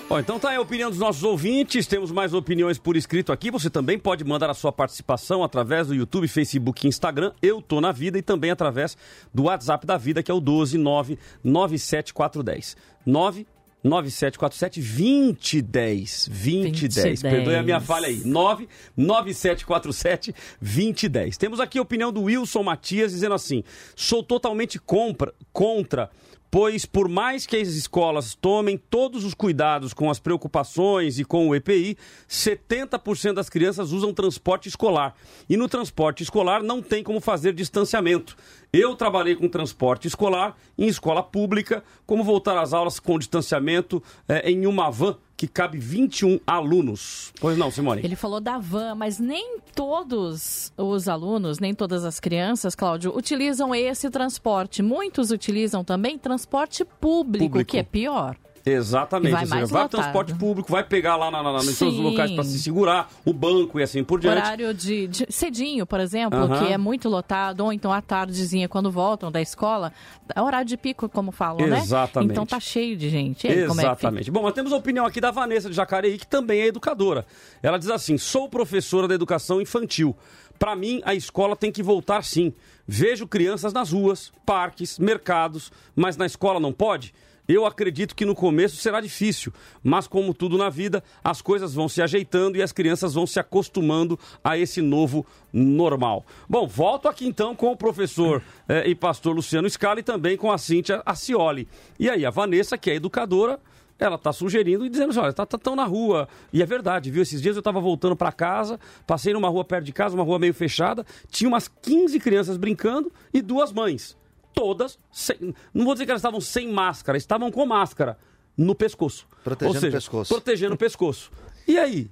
Bom, então tá aí a opinião dos nossos ouvintes. Temos mais opiniões por escrito aqui. Você também pode mandar a sua participação através do YouTube, Facebook e Instagram. Eu tô na vida e também através do WhatsApp da vida, que é o 129974110. 9 9747 2010. 2010. Perdoe a minha falha aí. 99747 2010. Temos aqui a opinião do Wilson Matias dizendo assim: sou totalmente compra, contra pois por mais que as escolas tomem todos os cuidados com as preocupações e com o EPI, 70% das crianças usam transporte escolar. E no transporte escolar não tem como fazer distanciamento. Eu trabalhei com transporte escolar em escola pública, como voltar às aulas com distanciamento é, em uma van que cabe 21 alunos. Pois não, Simone? Ele falou da van, mas nem todos os alunos, nem todas as crianças, Cláudio, utilizam esse transporte. Muitos utilizam também transporte público, Público. que é pior. Exatamente. Vai seja, mais vai transporte público, vai pegar lá na, na, nos seus locais para se segurar, o banco e assim por diante. Horário de, de- cedinho, por exemplo, Aham. que é muito lotado, ou então à tardezinha, quando voltam da escola, é horário de pico, como falam, né? Exatamente. Então tá cheio de gente. Aí, é? Exatamente. Bom, mas temos a opinião aqui da Vanessa de Jacareí, que também é educadora. Ela diz assim: sou professora da educação infantil. Para mim, a escola tem que voltar sim. Vejo crianças nas ruas, parques, mercados, mas na escola não pode? Eu acredito que no começo será difícil, mas como tudo na vida, as coisas vão se ajeitando e as crianças vão se acostumando a esse novo normal. Bom, volto aqui então com o professor eh, e pastor Luciano Scala e também com a Cíntia Acioli. E aí, a Vanessa, que é educadora, ela está sugerindo e dizendo assim, olha, tá, tá tão na rua. E é verdade, viu? Esses dias eu estava voltando para casa, passei numa rua perto de casa, uma rua meio fechada, tinha umas 15 crianças brincando e duas mães. Todas, sem- não vou dizer que elas estavam sem máscara, estavam com máscara no pescoço. Protegendo Ou seja, o pescoço. Protegendo o pescoço. E aí?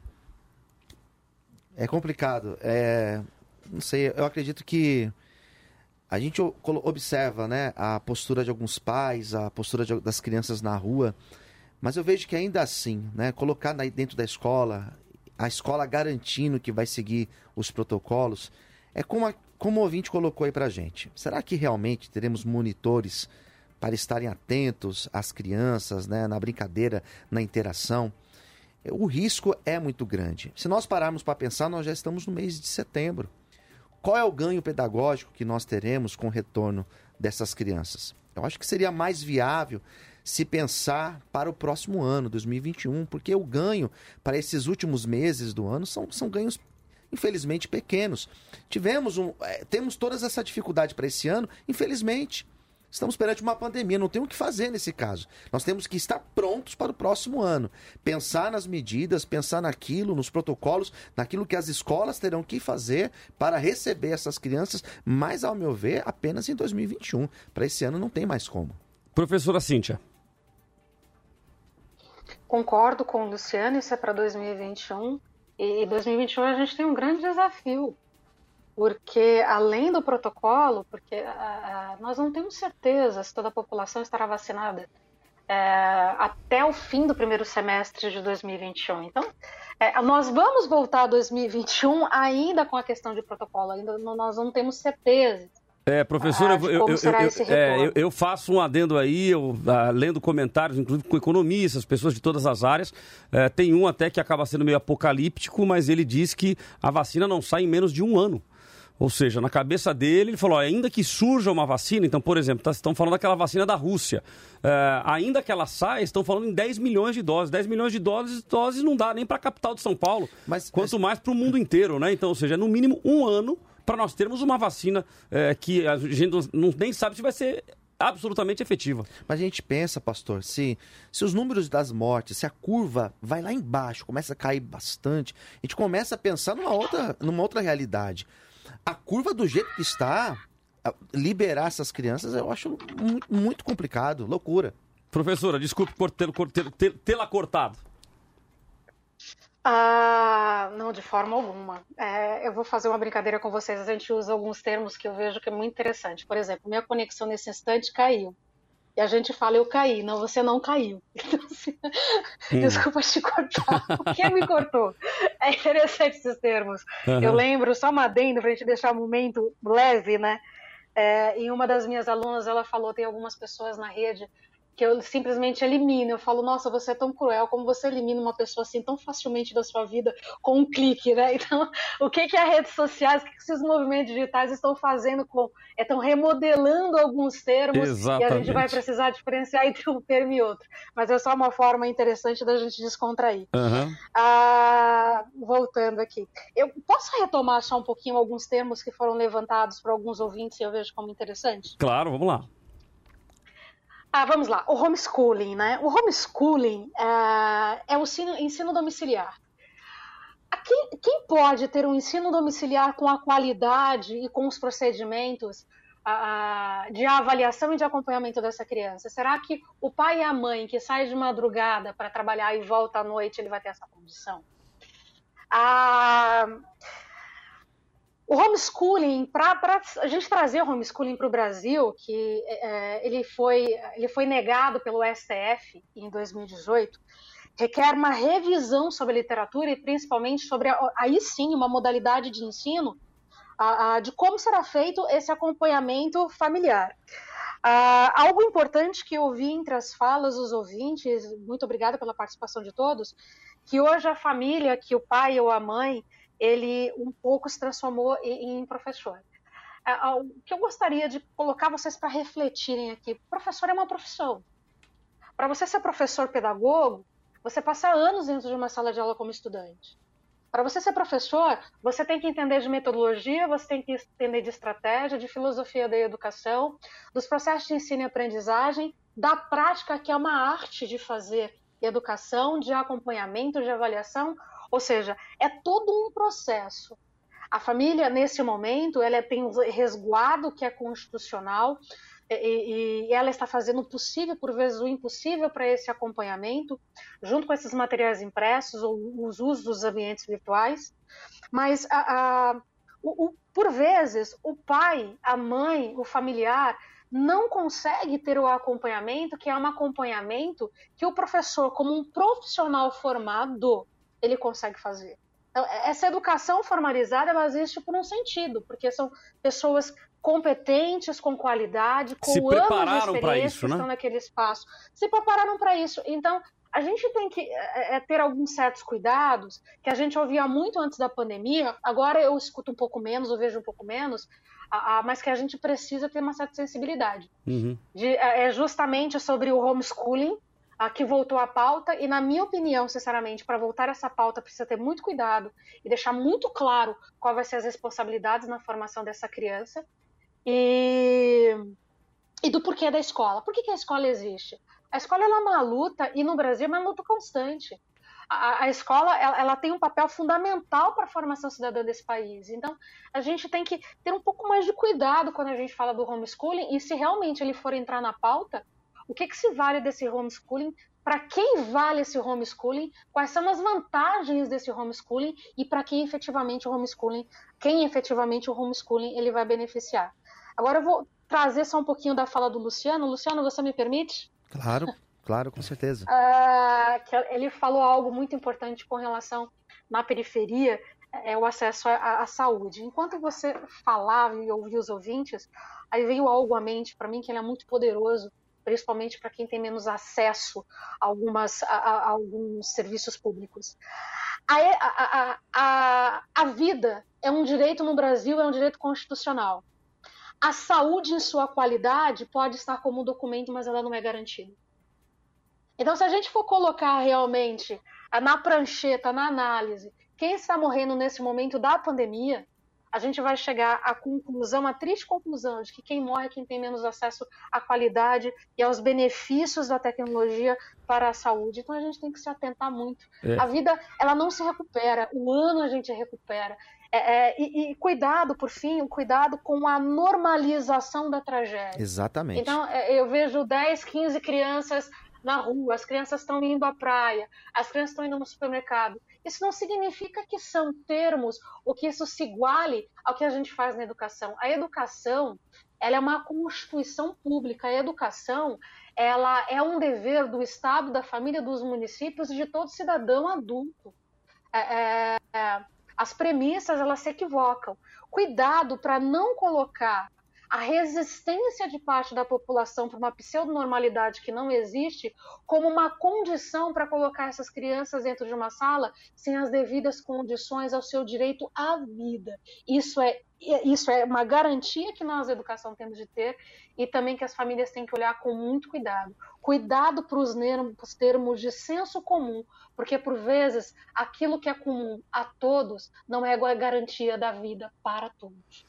É complicado. É, não sei, eu acredito que a gente observa né, a postura de alguns pais, a postura de- das crianças na rua, mas eu vejo que ainda assim, né, colocar dentro da escola, a escola garantindo que vai seguir os protocolos, é como, a, como o ouvinte colocou aí pra gente. Será que realmente teremos monitores para estarem atentos às crianças, né, na brincadeira, na interação? o risco é muito grande. Se nós pararmos para pensar, nós já estamos no mês de setembro. Qual é o ganho pedagógico que nós teremos com o retorno dessas crianças? Eu acho que seria mais viável se pensar para o próximo ano, 2021, porque o ganho para esses últimos meses do ano são, são ganhos infelizmente pequenos. Tivemos um, eh, temos toda essa dificuldade para esse ano, infelizmente. Estamos perante uma pandemia, não tem o que fazer nesse caso. Nós temos que estar prontos para o próximo ano. Pensar nas medidas, pensar naquilo, nos protocolos, naquilo que as escolas terão que fazer para receber essas crianças, mas, ao meu ver, apenas em 2021. Para esse ano não tem mais como. Professora Cíntia. Concordo com o Luciano, isso é para 2021. E 2021 a gente tem um grande desafio, porque além do protocolo, porque ah, ah, nós não temos certeza se toda a população estará vacinada é, até o fim do primeiro semestre de 2021. Então, é, nós vamos voltar a 2021 ainda com a questão de protocolo, ainda nós não temos certeza. É, professor, Ah, eu, eu, eu, é, eu- eu faço um adendo aí, eu, ah, lendo comentários, inclusive com economistas, pessoas de todas as áreas. É, tem um até que acaba sendo meio apocalíptico, mas ele diz que a vacina não sai em menos de um ano. Ou seja, na cabeça dele, ele falou: ó, ainda que surja uma vacina, então, por exemplo, tá, estão falando daquela vacina da Rússia. É, ainda que ela saia, estão falando em 10 milhões de doses. 10 milhões de doses, doses não dá nem para a capital de São Paulo, mas, quanto mas... mais para o mundo inteiro, né? Então, ou seja, no mínimo um ano para nós termos uma vacina é, que a gente não, nem sabe se vai ser absolutamente efetiva. Mas a gente pensa, pastor, se, se os números das mortes, se a curva vai lá embaixo, começa a cair bastante, a gente começa a pensar numa outra, numa outra realidade. A curva do jeito que está, liberar essas crianças, eu acho muito, muito complicado, loucura. Professora, desculpe por tê-la cortado. Ah, não, de forma alguma. É, eu vou fazer uma brincadeira com vocês. A gente usa alguns termos que eu vejo que é muito interessante. Por exemplo, minha conexão nesse instante caiu. E a gente fala, eu caí. Não, você não caiu. Então, assim, hum. Desculpa te cortar. O que me cortou? É interessante esses termos. Uhum. Eu lembro, só uma adendo para a gente deixar o um momento leve, né? É, em uma das minhas alunas, ela falou, tem algumas pessoas na rede que eu simplesmente elimino. Eu falo, nossa, você é tão cruel, como você elimina uma pessoa assim tão facilmente da sua vida com um clique, né? Então, o que, que as redes sociais, o que, que esses movimentos digitais estão fazendo com. Estão remodelando alguns termos Exatamente. e a gente vai precisar diferenciar entre um termo e outro. Mas é só uma forma interessante da gente descontrair. Uhum. Ah, voltando aqui. Eu posso retomar só um pouquinho alguns termos que foram levantados por alguns ouvintes e eu vejo como interessante? Claro, vamos lá. Ah, vamos lá. O homeschooling, né? O homeschooling é, é o ensino, ensino domiciliar. Quem, quem, pode ter um ensino domiciliar com a qualidade e com os procedimentos uh, de avaliação e de acompanhamento dessa criança? Será que o pai e a mãe que sai de madrugada para trabalhar e volta à noite, ele vai ter essa condição? Uh, o homeschooling, para a gente trazer o homeschooling para o Brasil, que é, ele, foi, ele foi negado pelo STF em 2018, requer uma revisão sobre a literatura e principalmente sobre, a, aí sim, uma modalidade de ensino a, a, de como será feito esse acompanhamento familiar. algo importante que eu vi entre as falas dos ouvintes, muito obrigada pela participação de todos, que hoje a família, que o pai ou a mãe ele um pouco se transformou em, professor. É, o que eu gostaria de colocar vocês para refletirem aqui: professor é uma profissão. Para você ser professor pedagogo, você passa anos dentro de uma sala de aula como estudante. Para você ser professor, você tem que entender de metodologia, você tem que entender de estratégia, de filosofia da educação, dos processos de ensino e aprendizagem, da prática, que é uma arte de fazer educação, de acompanhamento, de avaliação, ou seja, é todo um processo. A família, nesse momento, ela tem um resguardo que é constitucional e, e ela está fazendo o possível, por vezes o impossível, para esse acompanhamento, junto com esses materiais impressos ou os usos dos ambientes virtuais. Mas, a, a, o, o, por vezes, o pai, a mãe, o familiar não consegue ter o acompanhamento, que é um acompanhamento que o professor, como um profissional formado, ele consegue fazer. Então, essa educação formalizada ela existe por um sentido, porque são pessoas competentes, com qualidade, com Se anos de experiência isso, né? estão naquele espaço. Se prepararam para isso. Então, a gente tem que é, é, ter alguns certos cuidados que a gente ouvia muito antes da pandemia. Agora eu escuto um pouco menos, eu vejo um pouco menos, a, a, mas que a gente precisa ter uma certa sensibilidade. Uhum. De, é, é justamente sobre o homeschooling, a que voltou à pauta, e na minha opinião, sinceramente, para voltar essa pauta precisa ter muito cuidado e deixar muito claro qual vai ser as responsabilidades na formação dessa criança e, e do porquê da escola. Por que, que a escola existe? A escola é uma luta, e no Brasil é uma luta constante. A, a escola ela, ela, tem um papel fundamental para a formação cidadã desse país. Então, a gente tem que ter um pouco mais de cuidado quando a gente fala do homeschooling, e se realmente ele for entrar na pauta, o que, que se vale desse homeschooling? Para quem vale esse homeschooling? Quais são as vantagens desse homeschooling? E para quem efetivamente o homeschooling, quem efetivamente o homeschooling ele vai beneficiar? Agora eu vou trazer só um pouquinho da fala do Luciano. Luciano, você me permite? Claro, claro, com certeza. Uh, que ele falou algo muito importante com relação na periferia, é o acesso à, à, saúde. Enquanto você falava e ouvia os ouvintes, aí veio algo à mente para mim que ele é muito poderoso, principalmente para quem tem menos acesso a, algumas, a, a alguns serviços públicos. A, a, a, vida é um direito no Brasil, é um direito constitucional. A saúde em sua qualidade pode estar como um documento, mas ela não é garantida. Então, se a gente for colocar realmente na prancheta, na análise, quem está morrendo nesse momento da pandemia, a gente vai chegar à conclusão, à triste conclusão, de que quem morre é quem tem menos acesso à qualidade e aos benefícios da tecnologia para a saúde. Então a gente tem que se atentar muito. É. A vida, ela não se recupera, o ano a gente recupera. É, é, e, e, cuidado, por fim, o cuidado com a normalização da tragédia. Exatamente. Então, é, eu vejo 10, 15 crianças na rua, as crianças estão indo à praia, as crianças estão indo no supermercado. Isso não significa que são termos ou que isso se iguale ao que a gente faz na educação. A educação, ela é uma constituição pública. A educação, ela é um dever do Estado, da família, dos municípios e de todo cidadão adulto. É, é, é as premissas elas se equivocam. Cuidado para não colocar a resistência de parte da população para uma pseudonormalidade que não existe como uma condição para colocar essas crianças dentro de uma sala sem as devidas condições ao seu direito à vida. Isso é isso é uma garantia que nós, educação, temos de ter e também que as famílias têm que olhar com muito cuidado. Cuidado para os termos de senso comum, porque por vezes aquilo que é comum a todos não é garantia da vida para todos.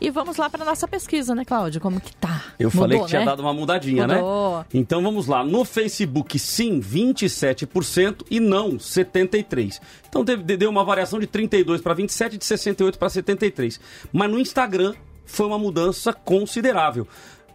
E vamos lá para nossa pesquisa, né, Cláudio? Como que tá? Eu Mudou, falei que tinha né? dado uma mudadinha, Mudou. né? Então vamos lá. No Facebook, sim, 27% e não, 73%. Então deu uma variação de 32 para 27 de 68 para 73. Mas no Instagram foi uma mudança considerável.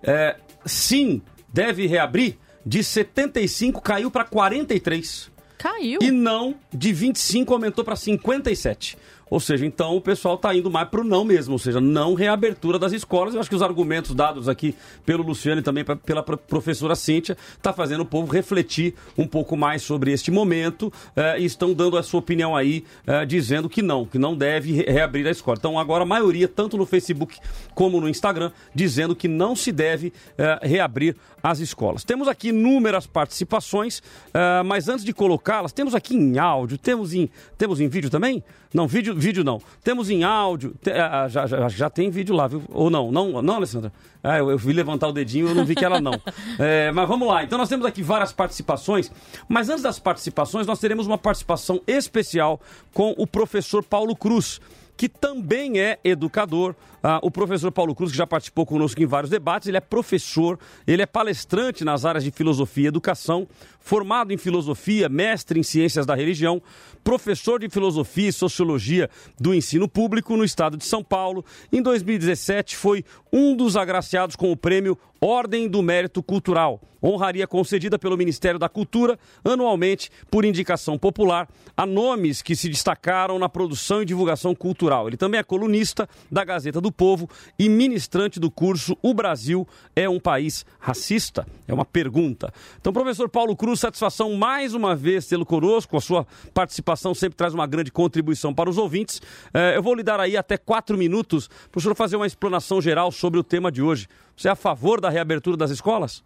É, sim, deve reabrir, de 75 caiu para 43. Caiu. E não, de 25 aumentou para 57. Ou seja, então o pessoal está indo mais para o não mesmo, ou seja, não reabertura das escolas. Eu acho que os argumentos dados aqui pelo Luciano e também pela pro- professora Cíntia está fazendo o povo refletir um pouco mais sobre este momento eh, e estão dando a sua opinião aí, eh, dizendo que não, que não deve re- reabrir a escola. Então agora a maioria, tanto no Facebook como no Instagram, dizendo que não se deve eh, reabrir as escolas. Temos aqui inúmeras participações, eh, mas antes de colocá-las, temos aqui em áudio, temos em, temos em vídeo também? Não, vídeo, vídeo não. Temos em áudio, te- ah, já, já, já tem vídeo lá, viu? Ou não? Não, não Alessandra? Ah, eu, eu vi levantar o dedinho, eu não vi que ela não. É, mas vamos lá. Então nós temos aqui várias participações, mas antes das participações, nós teremos uma participação especial com o professor Paulo Cruz que também é educador. Ah, o professor Paulo Cruz, que já participou conosco em vários debates, ele é professor, ele é palestrante nas áreas de filosofia e educação, formado em filosofia, mestre em ciências da religião, professor de filosofia e sociologia do ensino público no estado de São Paulo. Em 2017, foi um dos agraciados com o prêmio Ordem do Mérito Cultural, honraria concedida pelo Ministério da Cultura anualmente por indicação popular a nomes que se destacaram na produção e divulgação cultural. Ele também é colunista da Gazeta do Povo e ministrante do curso O Brasil é um país racista? É uma pergunta. Então, professor Paulo Cruz, satisfação mais uma vez tê-lo conosco. A sua participação sempre traz uma grande contribuição para os ouvintes. Eh, eu vou lhe dar aí até quatro minutos para o senhor fazer uma explanação geral sobre o tema de hoje. Você é a favor da reabertura das escolas?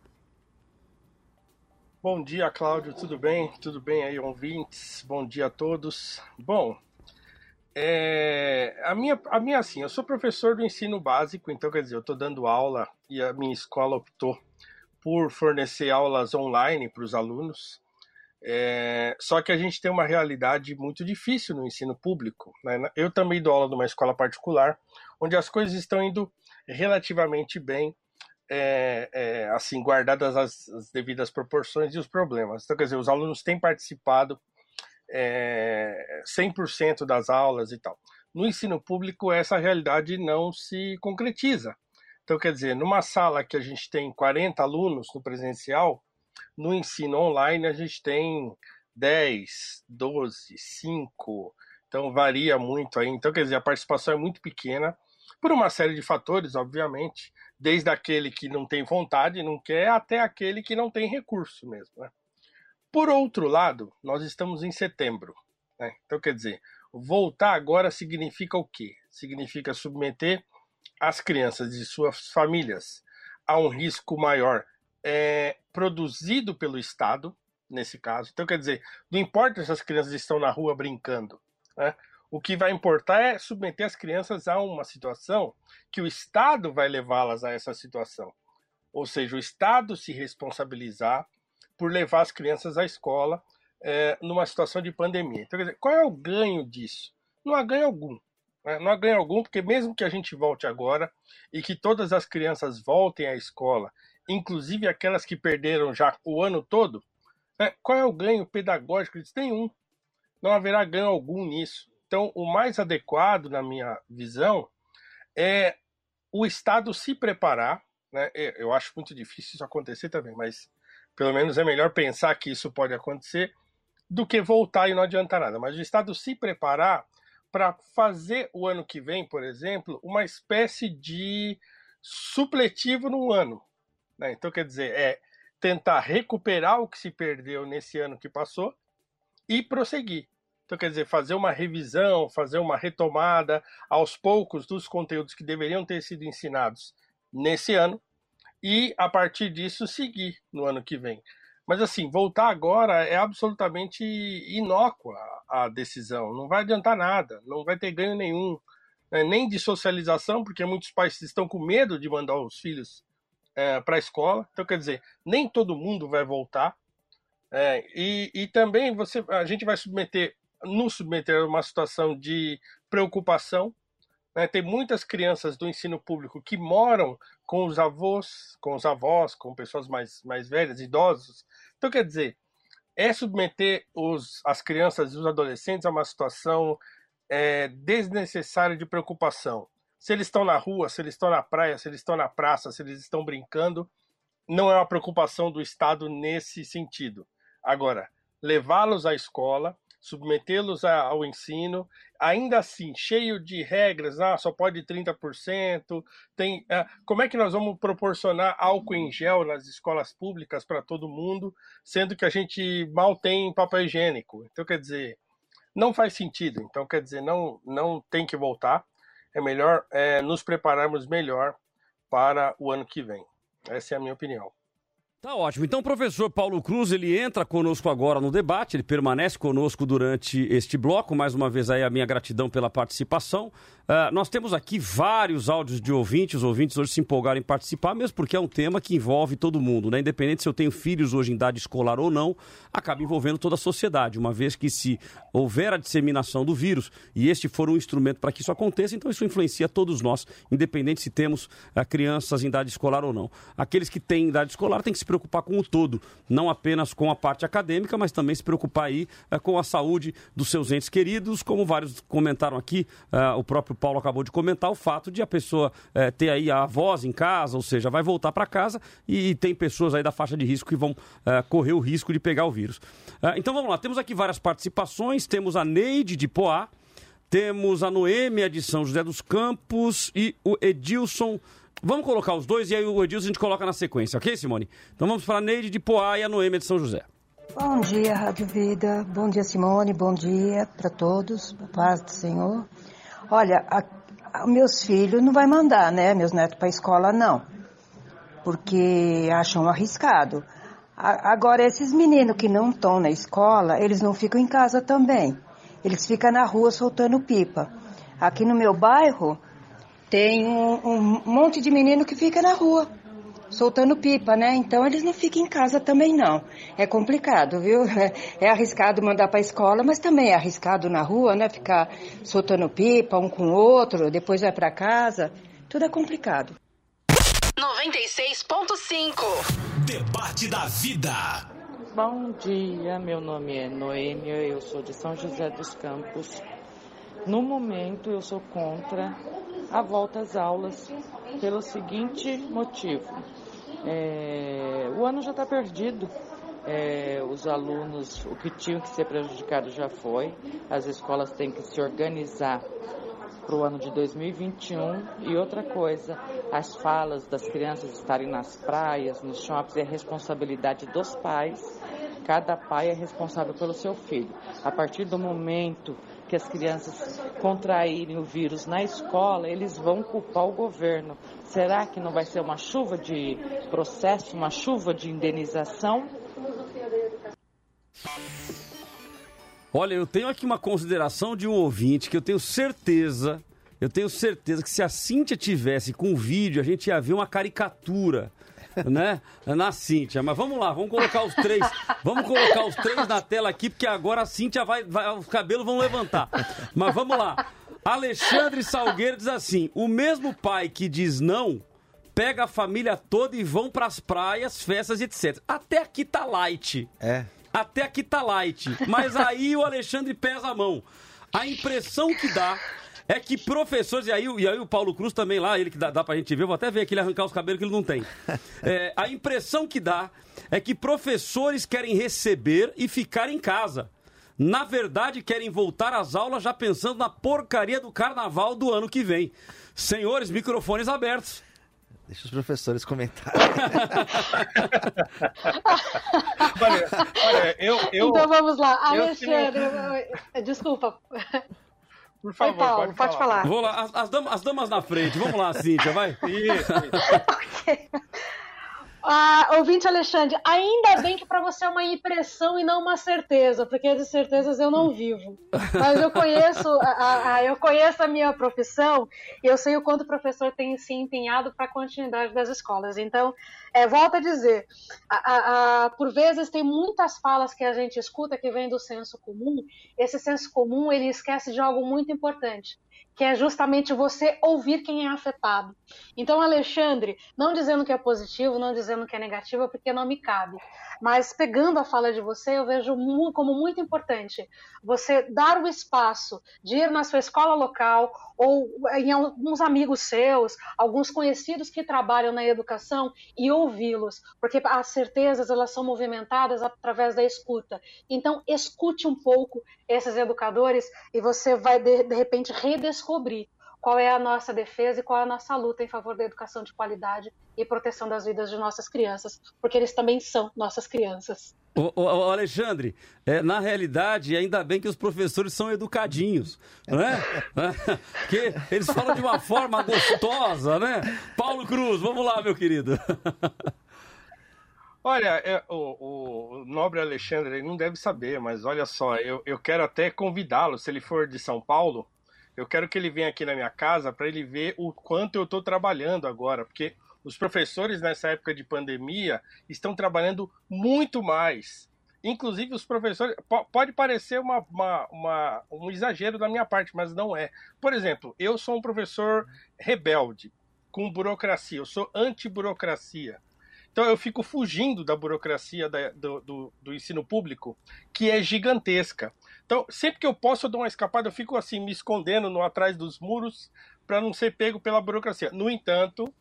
Bom dia, Cláudio, tudo bem? Tudo bem aí, ouvintes? Bom dia a todos. Bom, é, a, minha, a minha, assim, eu sou professor do ensino básico, então, quer dizer, eu estou dando aula e a minha escola optou por fornecer aulas online para os alunos. É, só que a gente tem uma realidade muito difícil no ensino público. Né? Eu também dou aula numa escola particular, onde as coisas estão indo relativamente bem, é, é, assim, guardadas as, as devidas proporções e os problemas. Então, quer dizer, os alunos têm participado é, 100% das aulas e tal. No ensino público, essa realidade não se concretiza. Então, quer dizer, numa sala que a gente tem 40 alunos no presencial, no ensino online a gente tem 10, 12, 5, então varia muito aí. Então, quer dizer, a participação é muito pequena, por uma série de fatores, obviamente, desde aquele que não tem vontade, não quer, até aquele que não tem recurso mesmo. Né? Por outro lado, nós estamos em setembro. Né? Então, quer dizer, voltar agora significa o quê? Significa submeter as crianças e suas famílias a um risco maior é, produzido pelo Estado, nesse caso. Então, quer dizer, não importa se as crianças estão na rua brincando. Né? O que vai importar é submeter as crianças a uma situação que o Estado vai levá-las a essa situação. Ou seja, o Estado se responsabilizar por levar as crianças à escola é, numa situação de pandemia. Então, dizer, qual é o ganho disso? Não há ganho algum. Né? Não há ganho algum, porque mesmo que a gente volte agora e que todas as crianças voltem à escola, inclusive aquelas que perderam já o ano todo, né? qual é o ganho pedagógico disso? Nenhum. Não haverá ganho algum nisso. Então, o mais adequado, na minha visão, é o Estado se preparar. Né? Eu acho muito difícil isso acontecer também, mas pelo menos é melhor pensar que isso pode acontecer do que voltar e não adiantar nada. Mas o Estado se preparar para fazer o ano que vem, por exemplo, uma espécie de supletivo no ano. Né? Então, quer dizer, é tentar recuperar o que se perdeu nesse ano que passou e prosseguir. Então, quer dizer, fazer uma revisão, fazer uma retomada aos poucos dos conteúdos que deveriam ter sido ensinados nesse ano e, a partir disso, seguir no ano que vem. Mas, assim, voltar agora é absolutamente inócua a decisão. Não vai adiantar nada, não vai ter ganho nenhum, né? nem de socialização, porque muitos pais estão com medo de mandar os filhos é, para a escola. Então, quer dizer, nem todo mundo vai voltar. É, e, e também você, a gente vai submeter, nos submeter a uma situação de preocupação, Né? Tem muitas crianças do ensino público que moram com os avós, com os avós, com pessoas mais, mais velhas, idosos. Então, quer dizer, é submeter os, as crianças e os adolescentes a uma situação é, desnecessária de preocupação. Se eles estão na rua, se eles estão na praia, se eles estão na praça, se eles estão brincando, não é uma preocupação do Estado nesse sentido. Agora, levá-los à escola, submetê-los ao ensino, ainda assim, cheio de regras, ah, só pode 30%, tem, ah, como é que nós vamos proporcionar álcool em gel nas escolas públicas para todo mundo, sendo que a gente mal tem papel higiênico? Então, quer dizer, não faz sentido. Então, quer dizer, não, não tem que voltar. É melhor é, nos prepararmos melhor para o ano que vem. Essa é a minha opinião. Tá ótimo. Então, o professor Paulo Cruz, ele entra conosco agora no debate, ele permanece conosco durante este bloco. Mais uma vez aí a minha gratidão pela participação. Uh, nós temos aqui vários áudios de ouvintes, os ouvintes hoje se empolgaram em participar, mesmo porque é um tema que envolve todo mundo, né? Independente se eu tenho filhos hoje em idade escolar ou não, acaba envolvendo toda a sociedade, uma vez que se houver a disseminação do vírus e este for um instrumento para que isso aconteça, então isso influencia todos nós, independente se temos uh, crianças em idade escolar ou não. Aqueles que têm idade escolar têm que se preocupar com o todo, não apenas com a parte acadêmica, mas também se preocupar aí uh, com a saúde dos seus entes queridos, como vários comentaram aqui, o próprio Paulo acabou de comentar, o fato de a pessoa é, ter aí a voz em casa, ou seja, vai voltar para casa e, tem pessoas aí da faixa de risco que vão é, correr o risco de pegar o vírus. É, então vamos lá, temos aqui várias participações, temos a Neide de Poá, temos a Noêmia de São José dos Campos e o Edilson. Vamos colocar os dois e aí o Edilson a gente coloca na sequência, ok, Simone? Então vamos para a Neide de Poá e a Noêmia de São José. Bom dia, Rádio Vida. Bom dia, Simone. Bom dia para todos. Paz do Senhor. Olha, a, a, meus filhos não vai mandar, né? Meus netos para a escola não, porque acham arriscado. A, agora esses meninos que não estão na escola, eles não ficam em casa também. Eles ficam na rua soltando pipa. Aqui no meu bairro tem um, um monte de menino que fica na rua soltando pipa, né? Então eles não ficam em casa também não. É complicado, viu? É, arriscado mandar para a escola, mas também é arriscado na rua, né? Ficar soltando pipa um com o outro, depois vai para casa. Tudo é complicado. 96.5 Debate da Vida. Bom dia, meu nome é Noêmia, eu sou de São José dos Campos. No momento eu sou contra a volta às aulas pelo seguinte motivo. É, o ano já está perdido. É, os alunos, o que tinham que ser prejudicado já foi. As escolas têm que se organizar para o ano de 2021. E outra coisa, as falas das crianças estarem nas praias, nos shoppings, é responsabilidade dos pais. Cada pai é responsável pelo seu filho. A partir do momento que as crianças contraírem o vírus na escola, eles vão culpar o governo. Será que não vai ser uma chuva de processo, uma chuva de indenização? Olha, eu tenho aqui uma consideração de um ouvinte que eu tenho certeza, eu tenho certeza que se a Cíntia tivesse com o vídeo, a gente ia ver uma caricatura né? Na Cíntia. Mas vamos lá, vamos colocar os três. Vamos colocar os três na tela aqui, porque agora a Cíntia vai. vai os cabelos vão levantar. Mas vamos lá. Alexandre Salgueiro diz assim: o mesmo pai que diz não. Pega a família toda e vão pras praias, festas e etc. Até aqui tá light. É. Até aqui tá light. Mas aí o Alexandre pesa a mão. A impressão que dá é que professores, e aí, e aí o Paulo Cruz também lá, ele que dá, dá pra gente ver, vou até ver aqui ele arrancar os cabelos que ele não tem. É, a impressão que dá é que professores querem receber e ficar em casa. Na verdade, querem voltar às aulas já pensando na porcaria do carnaval do ano que vem. Senhores, microfones abertos. Deixa os professores comentarem. olha, olha, eu, eu, Então vamos lá, Alexandre, eu... desculpa. Por favor, Oi, Paulo, pode, pode falar. Vou lá, as, as, damas, as, damas, na frente. Vamos lá, Cíntia, vai. Isso, isso. Ah, ouvinte Alexandre, ainda bem que para você é uma impressão e não uma certeza, porque de certezas eu não vivo. Mas eu conheço a, a, eu conheço a minha profissão e eu sei o quanto o professor tem se empenhado para a continuidade das escolas. Então, é, volto a dizer, a, por vezes tem muitas falas que a gente escuta que vem do senso comum. Esse senso comum ele esquece de algo muito importante que é justamente você ouvir quem é afetado. Então, Alexandre, não dizendo que é positivo, não dizendo que é negativo, porque não me cabe, mas pegando a fala de você, eu vejo como muito importante você dar o espaço de ir na sua escola local ou em alguns amigos seus, alguns conhecidos que trabalham na educação e ouvi-los, porque as certezas elas são movimentadas através da escuta. Então, escute um pouco esses educadores e você vai de, de repente redescobrir qual é a nossa defesa e qual é a nossa luta em favor da educação de qualidade e proteção das vidas de nossas crianças, porque eles também são nossas crianças. Ô, ô, ô Alexandre, é, na realidade, ainda bem que os professores são educadinhos, né? que eles falam de uma forma gostosa, né? Paulo Cruz, vamos lá, meu querido. Olha, é, o, o, nobre Alexandre ele não deve saber, mas olha só, eu, eu quero até convidá-lo, se ele for de São Paulo, eu quero que ele venha aqui na minha casa para ele ver o quanto eu estou trabalhando agora, porque os professores nessa época de pandemia estão trabalhando muito mais. Inclusive, os professores. Pode parecer uma, uma, uma, um exagero da minha parte, mas não é. Por exemplo, eu sou um professor rebelde, com burocracia, eu sou anti-burocracia. Então eu fico fugindo da burocracia da, do, do, do, ensino público, que é gigantesca. Então, sempre que eu posso, eu dou uma escapada, eu fico assim, me escondendo no, atrás dos muros para não ser pego pela burocracia. No entanto,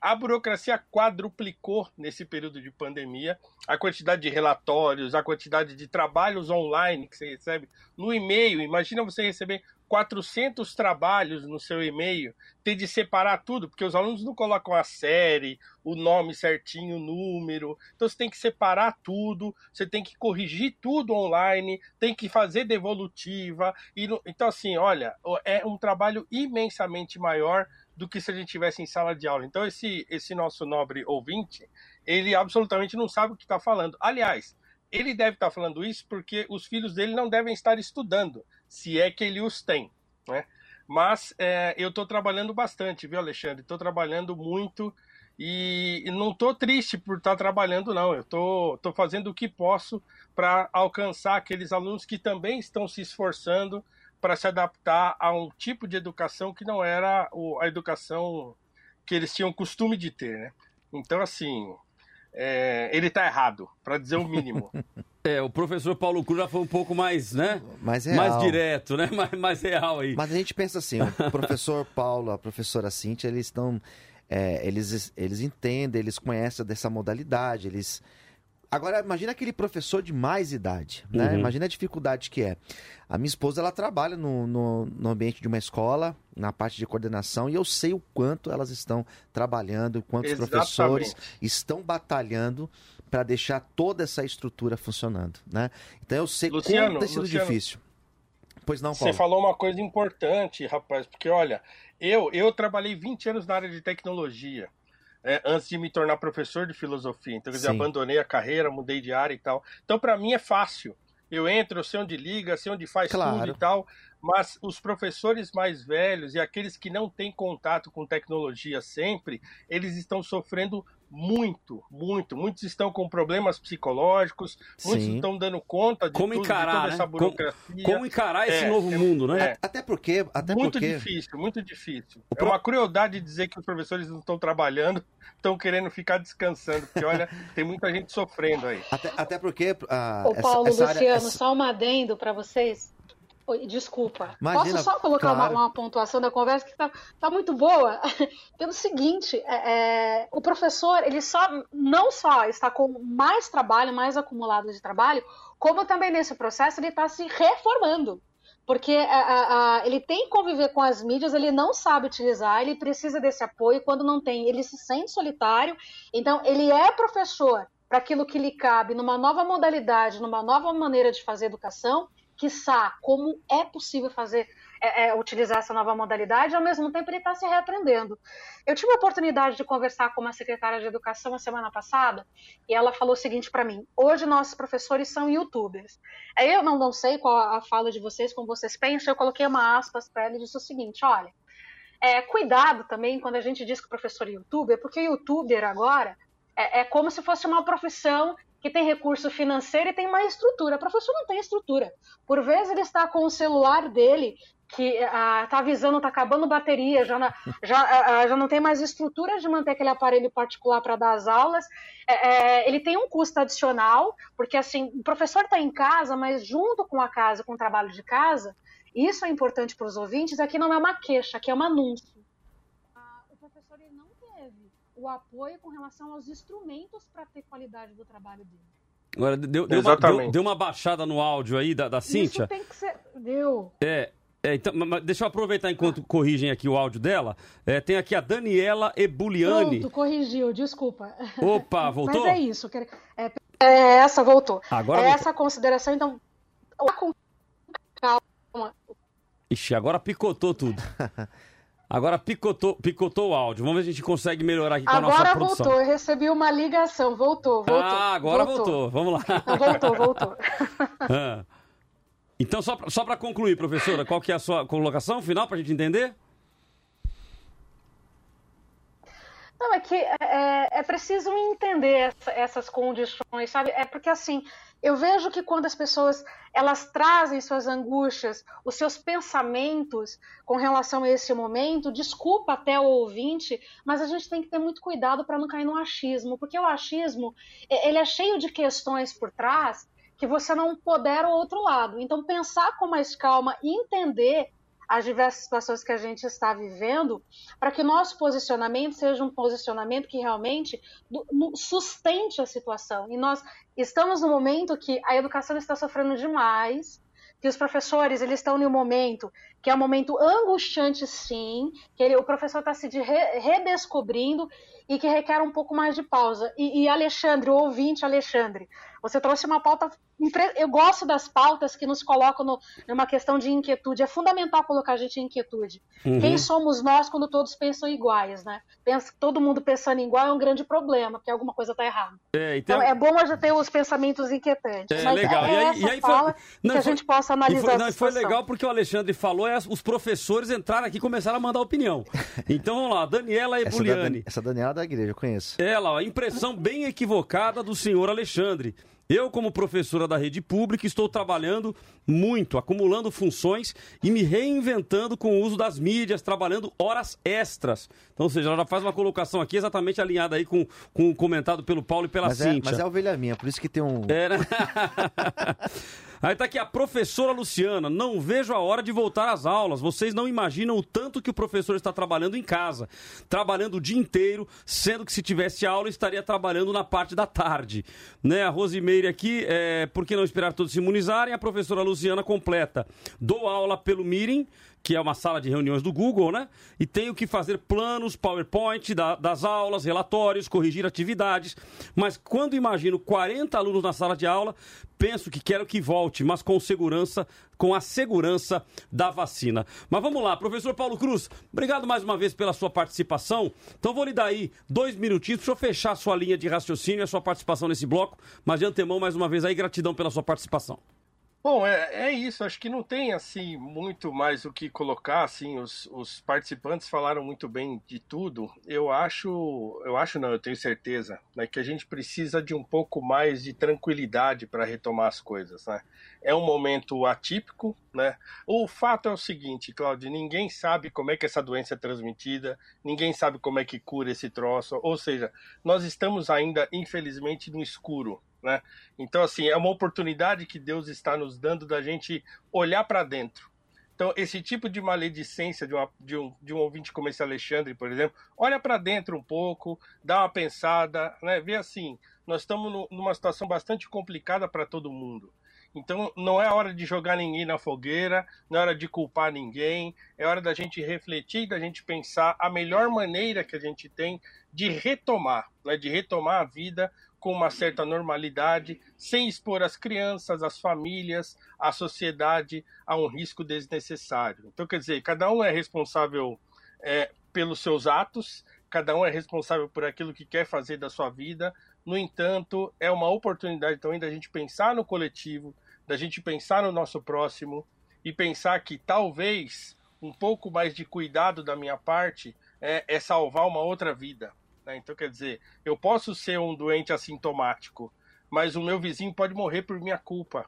a burocracia quadruplicou nesse período de pandemia. A quantidade de relatórios, a quantidade de trabalhos online que você recebe no e-mail. Imagina você receber 400 trabalhos no seu e-mail, ter de separar tudo, porque os alunos não colocam a série, o nome certinho, o número. Então você tem que separar tudo, você tem que corrigir tudo online, tem que fazer devolutiva. E, então, assim, olha, é um trabalho imensamente maior do que se a gente tivesse em sala de aula. Então, esse, esse nosso nobre ouvinte, ele absolutamente não sabe o que está falando. Aliás, ele deve estar tá falando isso porque os filhos dele não devem estar estudando se é que ele os tem, né? Mas é, eu estou trabalhando bastante, viu, Alexandre? Estou trabalhando muito e não estou triste por estar tá trabalhando, não. Eu estou tô, tô fazendo o que posso para alcançar aqueles alunos que também estão se esforçando para se adaptar a um tipo de educação que não era a educação que eles tinham costume de ter, né? Então, assim, é, ele está errado, para dizer o mínimo. É, o professor Paulo Cruz já foi um pouco mais, né? Mais real. Mais direto, né? Mais, mais real aí. Mas a gente pensa assim, o professor Paulo, a professora Cíntia, eles estão... É, eles, eles entendem, eles conhecem dessa modalidade, eles... Agora, imagina aquele professor de mais idade, né? Uhum. Imagina a dificuldade que é. A minha esposa, ela trabalha no, no, no, ambiente de uma escola, na parte de coordenação, e eu sei o quanto elas estão trabalhando, o quanto os professores estão batalhando para deixar toda essa estrutura funcionando, né? Então eu sei Luciano, como tem sido Luciano, difícil. Pois não, Paulo. Você falou uma coisa importante, rapaz, porque olha, eu, eu trabalhei 20 anos na área de tecnologia. É, antes de me tornar professor de filosofia. Então, quer dizer, abandonei a carreira, mudei de área e tal. Então, para mim é fácil. Eu entro, eu sei onde liga, sei onde faz claro. tudo e tal. Mas os professores mais velhos e aqueles que não têm contato com tecnologia sempre, eles estão sofrendo muito, muito. Muitos estão com problemas psicológicos, muitos Sim. estão dando conta de, como tudo, encarar, de toda né? essa burocracia. Como, como encarar esse é, novo é, mundo, né? É, até porque... Até muito porque... difícil, muito difícil. O é pro... uma crueldade dizer que os professores não estão trabalhando, estão querendo ficar descansando, porque olha, tem muita gente sofrendo aí. Até, até porque... Uh, Ô Paulo, essa, Luciano, área, essa... só um adendo para vocês. Oi, desculpa. Imagina, Posso só colocar claro. uma, uma, pontuação da conversa que está tá muito boa? Pelo seguinte, é, é, o professor ele só não só está com mais trabalho, mais acumulado de trabalho, como também nesse processo ele está se reformando. Porque a, a, a, ele tem que conviver com as mídias, ele não sabe utilizar, ele precisa desse apoio. Quando não tem, ele se sente solitário. Então, ele é professor para aquilo que lhe cabe, numa nova modalidade, numa nova maneira de fazer educação, quiçá, como é possível fazer, é, é, utilizar essa nova modalidade, ao mesmo tempo ele está se reaprendendo. Eu tive a oportunidade de conversar com uma secretária de educação a semana passada, e ela falou o seguinte para mim: hoje nossos professores são youtubers. Aí eu não, não sei qual a fala de vocês, como vocês pensam, eu coloquei uma aspas para ela e disse o seguinte: olha. É, cuidado também quando a gente diz que o professor é youtuber, porque youtuber agora é, é como se fosse uma profissão que tem recurso financeiro e tem mais estrutura. O professor não tem estrutura. Por vezes ele está com o celular dele que está avisando, está acabando bateria, já, na, já, já não tem mais estrutura de manter aquele aparelho particular para dar as aulas. É, é, ele tem um custo adicional, porque assim, o professor está em casa, mas junto com a casa, com o trabalho de casa, isso é importante para os ouvintes, aqui não é uma queixa, aqui é um anúncio. Ah, o professor ele não teve o apoio com relação aos instrumentos para ter qualidade do trabalho dele. Agora, deu, deu, uma, deu, deu, uma, baixada no áudio aí da, da Cíntia. Isso tem que ser. Deu. É, é, então, deixa eu aproveitar enquanto corrigem aqui o áudio dela. É, tem aqui a Daniela Ebuliani. Pronto, corrigiu, desculpa. Opa, voltou? Mas é isso. É, é essa, voltou. Agora é voltou. essa consideração, então. Calma. Ixi, agora picotou tudo. Agora picotou, picotou o áudio. Vamos ver se a gente consegue melhorar aqui com agora a nossa produção. Agora voltou, eu recebi uma ligação. Voltou, voltou. Ah, agora voltou. voltou. Vamos lá. Não, voltou, voltou. ah. Então, só para só concluir, professora, qual que é a sua colocação final para a gente entender? Não, é que é, é preciso entender essa, essas condições, sabe? É porque, assim, eu vejo que quando as pessoas elas trazem suas angústias, os seus pensamentos com relação a esse momento, desculpa até o ouvinte, mas a gente tem que ter muito cuidado para não cair no achismo, porque o achismo ele é cheio de questões por trás que você não pudera o outro lado. Então, pensar com mais calma e entender as diversas situações que a gente está vivendo, para que nosso posicionamento seja um posicionamento que realmente sustente a situação. E nós estamos no momento que a educação está sofrendo demais, que os professores eles estão em um momento que é um momento angustiante, sim, que ele, o professor está se de re, redescobrindo e que requer um pouco mais de pausa. E, e Alexandre, o ouvinte Alexandre, você trouxe uma pauta. Eu gosto das pautas que nos colocam no, numa questão de inquietude. É fundamental colocar a gente em inquietude. Uhum. Quem somos nós quando todos pensam iguais, né? Pensa, todo mundo pensando igual é um grande problema, porque alguma coisa está errada. É, então... então... é bom a gente ter os pensamentos inquietantes. É, mas legal. é e aí, e aí fala foi... não, que a foi... gente possa analisar e foi, não, foi legal porque o Alexandre falou, é, os professores entraram aqui e começaram a mandar opinião. Então vamos lá, Daniela Ebuliani. Essa, da, essa Daniela da igreja, eu conheço. Ela, ó, impressão bem equivocada do senhor Alexandre. Eu, como professora da rede pública, estou trabalhando muito, acumulando funções e me reinventando com o uso das mídias, trabalhando horas extras. Então, ou seja, ela já faz uma colocação aqui exatamente alinhada aí com, com o comentado pelo Paulo e pela mas Cíntia. É, mas é a ovelha minha, por isso que tem um... É, né? Aí tá aqui a professora Luciana. Não vejo a hora de voltar às aulas. Vocês não imaginam o tanto que o professor está trabalhando em casa. Trabalhando o dia inteiro, sendo que se tivesse aula, estaria trabalhando na parte da tarde. Né? A Rosimeire aqui, é, por que não esperar todos se imunizarem? A professora Luciana completa. Dou aula pelo Meeting que é uma sala de reuniões do Google, né? E tenho que fazer planos, PowerPoint da, das aulas, relatórios, corrigir atividades. Mas quando imagino 40 alunos na sala de aula, penso que quero que volte, mas com segurança, com a segurança da vacina. Mas vamos lá, professor Paulo Cruz, obrigado mais uma vez pela sua participação. Então vou lhe dar aí dois minutinhos para fechar a sua linha de raciocínio e a sua participação nesse bloco. Mas de antemão, mais uma vez aí, gratidão pela sua participação. Bom, é, é isso. Acho que não tem assim muito mais o que colocar. Assim, os, os participantes falaram muito bem de tudo. Eu acho, eu acho não, eu tenho certeza, né, que a gente precisa de um pouco mais de tranquilidade para retomar as coisas. Né? É um momento atípico, né? O fato é o seguinte, Claudio, ninguém sabe como é que essa doença é transmitida, ninguém sabe como é que cura esse troço. Ou seja, nós estamos ainda, infelizmente, no escuro. Né? Então, assim, é uma oportunidade que Deus está nos dando da gente olhar para dentro. Então, esse tipo de maledicência de, uma, de, um, de um ouvinte como esse Alexandre, por exemplo, olha para dentro um pouco, dá uma pensada, né? vê assim, nós estamos no, numa situação bastante complicada para todo mundo. Então, não é hora de jogar ninguém na fogueira, não é hora de culpar ninguém, é hora da gente refletir, da gente pensar a melhor maneira que a gente tem de retomar, né? de retomar a vida com uma certa normalidade, sem expor as crianças, as famílias, a sociedade a um risco desnecessário. Então, quer dizer, cada um é responsável é, pelos seus atos, cada um é responsável por aquilo que quer fazer da sua vida. No entanto, é uma oportunidade também da gente pensar no coletivo, da gente pensar no nosso próximo e pensar que talvez um pouco mais de cuidado da minha parte é, é salvar uma outra vida. Né? Então, quer dizer, eu posso ser um doente assintomático, mas o meu vizinho pode morrer por minha culpa,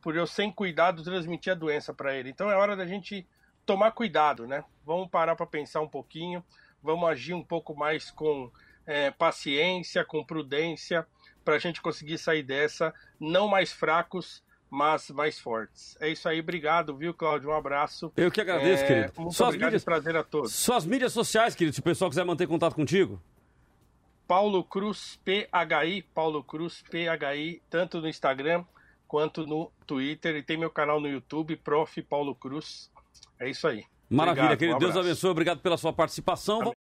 por eu sem cuidado transmitir a doença para ele. Então é hora da gente tomar cuidado, né? Vamos parar para pensar um pouquinho, vamos agir um pouco mais com é, paciência, com prudência, para a gente conseguir sair dessa, não mais fracos, mas mais fortes. É isso aí, obrigado, viu, Cláudio? Um abraço. Eu que agradeço, É, querido. Muito Suas obrigado mídias- prazer a todos. Suas mídias sociais, querido, se o pessoal quiser manter contato contigo. Paulo Cruz PHI, Paulo Cruz PHI, tanto no Instagram quanto no Twitter e tem meu canal no YouTube, Prof. Paulo Cruz. É isso aí. Maravilha, Obrigado, querido. um Deus abençoe. Obrigado pela sua participação.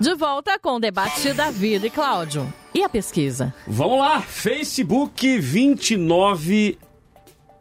De volta com o debate da vida e Cláudio. E a pesquisa? Vamos lá, Facebook 29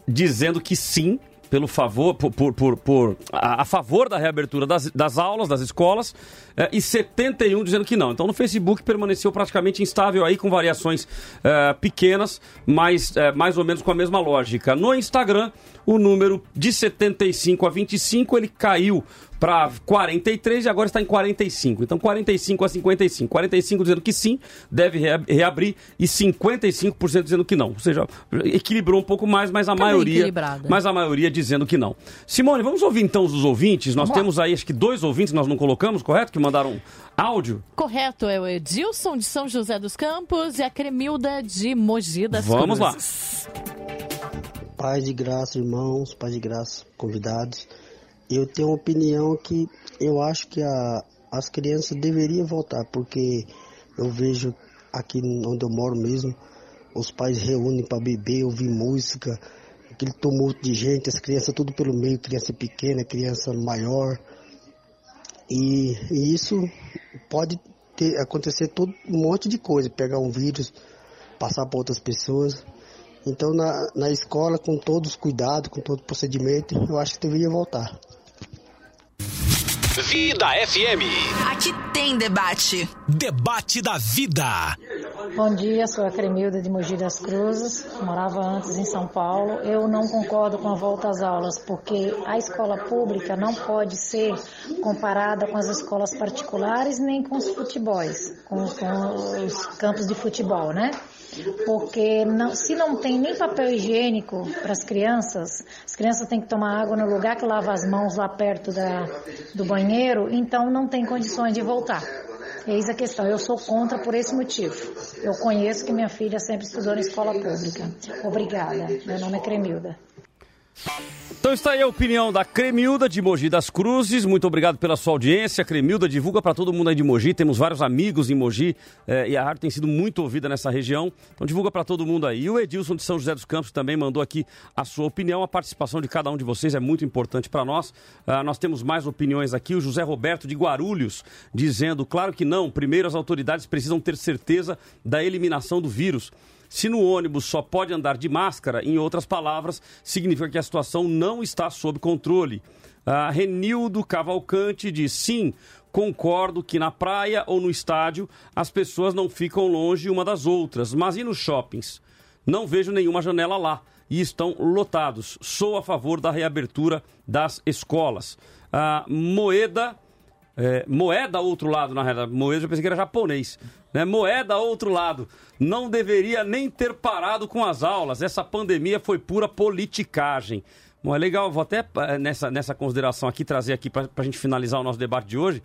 dizendo que sim, pelo favor, por, por, por, por- a, a favor da reabertura das, das aulas, das escolas, eh, e 71 dizendo que não. Então no Facebook permaneceu praticamente instável aí, com variações eh, pequenas, mas eh, mais ou menos com a mesma lógica. No Instagram, o número de 75 a 25 ele caiu para 43 e agora está em 45. Então 45 a 55. 45 dizendo que sim, deve rea- reabrir e 55% dizendo que não. Ou seja, equilibrou um pouco mais, mas a Tá maioria, mas a maioria dizendo que não. Simone, vamos ouvir então os ouvintes. Nós temos aí acho que dois ouvintes nós não colocamos, correto? Que mandaram áudio. Correto, é o Edilson de São José dos Campos e a Cremilda de Mogi das Vamos lá. Cruzes. Paz de graça, irmãos, paz de graça, convidados. Eu tenho uma opinião que eu acho que a, as crianças deveriam voltar, porque eu vejo aqui onde eu moro mesmo, os pais reúnem para beber, ouvir música, aquele tumulto de gente, as crianças tudo pelo meio, criança pequena, criança maior. E, e isso pode ter, acontecer todo um monte de coisa, pegar um vírus, passar para outras pessoas. Então na, na escola, com todos os cuidados, com todo o procedimento, eu acho que deveria voltar. Vida FM. Aqui tem debate. Debate da vida. Bom dia, sou a Cremilda de Mogi das Cruzes, morava antes em São Paulo. Eu não concordo com a volta às aulas, porque a escola pública não pode ser comparada com as escolas particulares nem com os futebols, com, com os campos de futebol, né? Porque não, se não tem nem papel higiênico para as crianças, as crianças têm que tomar água no lugar que lava as mãos lá perto da, do banheiro, então não tem condições de voltar. Eis a questão, eu sou contra por esse motivo. Eu conheço que minha filha sempre estudou na escola pública. Obrigada. Meu nome é Cremilda. Então está aí a opinião da Cremilda de Mogi das Cruzes. Muito obrigado pela sua audiência. Cremilda divulga para todo mundo aí de Mogi. Temos vários amigos em Mogi eh, e a rádio tem sido muito ouvida nessa região. Então divulga para todo mundo aí. E o Edilson de São José dos Campos também mandou aqui a sua opinião. A participação de cada um de vocês é muito importante para nós. Ah, nós temos mais opiniões aqui. O José Roberto de Guarulhos dizendo: claro que não. Primeiro as autoridades precisam ter certeza da eliminação do vírus. Se no ônibus só pode andar de máscara, em outras palavras, significa que a situação não está sob controle. A Renildo Cavalcante diz: sim, concordo que na praia ou no estádio as pessoas não ficam longe uma das outras, mas e nos shoppings? Não vejo nenhuma janela lá e estão lotados. Sou a favor da reabertura das escolas. A Moeda. É, moeda outro lado, na realidade. Moeda eu pensei que era japonês. Né? Moeda outro lado. Não deveria nem ter parado com as aulas. Essa pandemia foi pura politicagem. Bom, é legal, vou até eh, nessa, nessa consideração aqui trazer aqui para a gente finalizar o nosso debate de hoje,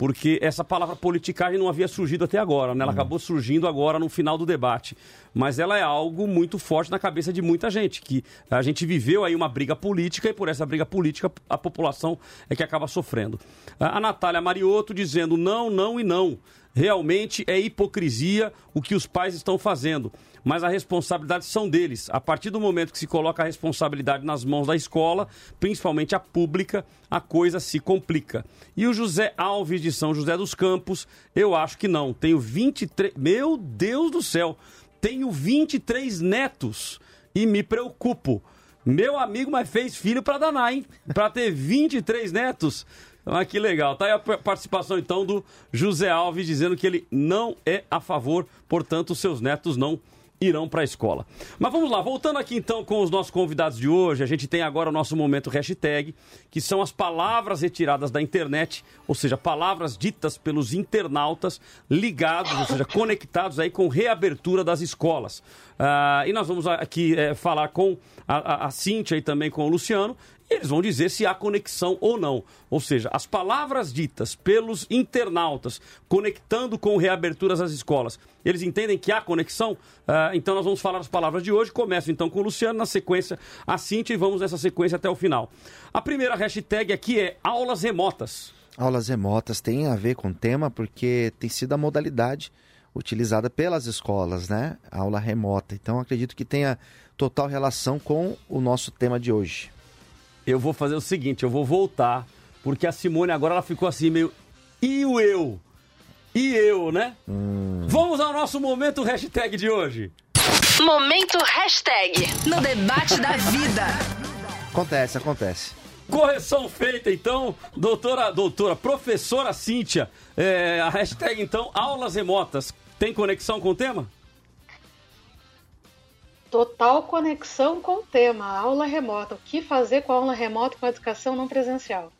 porque essa palavra politicagem não havia surgido até agora, né? Ela acabou surgindo agora no final do debate. Mas ela é algo muito forte na cabeça de muita gente, que a gente viveu aí uma briga política e por essa briga política a população é que acaba sofrendo. A a Natália Mariotto dizendo não, não e não. Realmente é hipocrisia o que os pais estão fazendo, mas a responsabilidade são deles. A partir do momento que se coloca a responsabilidade nas mãos da escola, principalmente a pública, a coisa se complica. E o José Alves de São José dos Campos, eu acho que não. Tenho 23. Meu Deus do céu! Tenho 23 netos e me preocupo. Meu amigo, mas fez filho para danar, hein? Para ter 23 netos. Ah, que legal. Tá aí a participação então do José Alves dizendo que ele não é a favor, portanto, seus netos não irão para a escola. Mas vamos lá, voltando aqui então com os nossos convidados de hoje, a gente tem agora o nosso momento hashtag, que são as palavras retiradas da internet, ou seja, palavras ditas pelos internautas ligados, ou seja, conectados aí com reabertura das escolas. Ah, e nós vamos aqui eh, falar com a, a, a Cíntia e também com o Luciano, eles vão dizer se há conexão ou não. Ou seja, as palavras ditas pelos internautas conectando com reaberturas das escolas, eles entendem que há conexão? Ah, então nós vamos falar as palavras de hoje. Começo então com o Luciano, na sequência a Cintia e vamos nessa sequência até o final. A primeira hashtag aqui é aulas remotas. Aulas remotas tem a ver com o tema porque tem sido a modalidade utilizada pelas escolas, né? Aula remota. Então acredito que tenha total relação com o nosso tema de hoje. Eu vou fazer o seguinte, eu vou voltar, porque a Simone agora ela ficou assim meio. E o eu? E eu, né? Vamos ao nosso momento hashtag de hoje. Momento hashtag no debate da vida. Acontece, acontece. Correção feita, então, doutora, doutora, professora Cíntia. É, a hashtag, então, aulas remotas. Tem conexão com o tema? Total conexão com o tema, aula remota. O que fazer com a aula remota com a educação não presencial?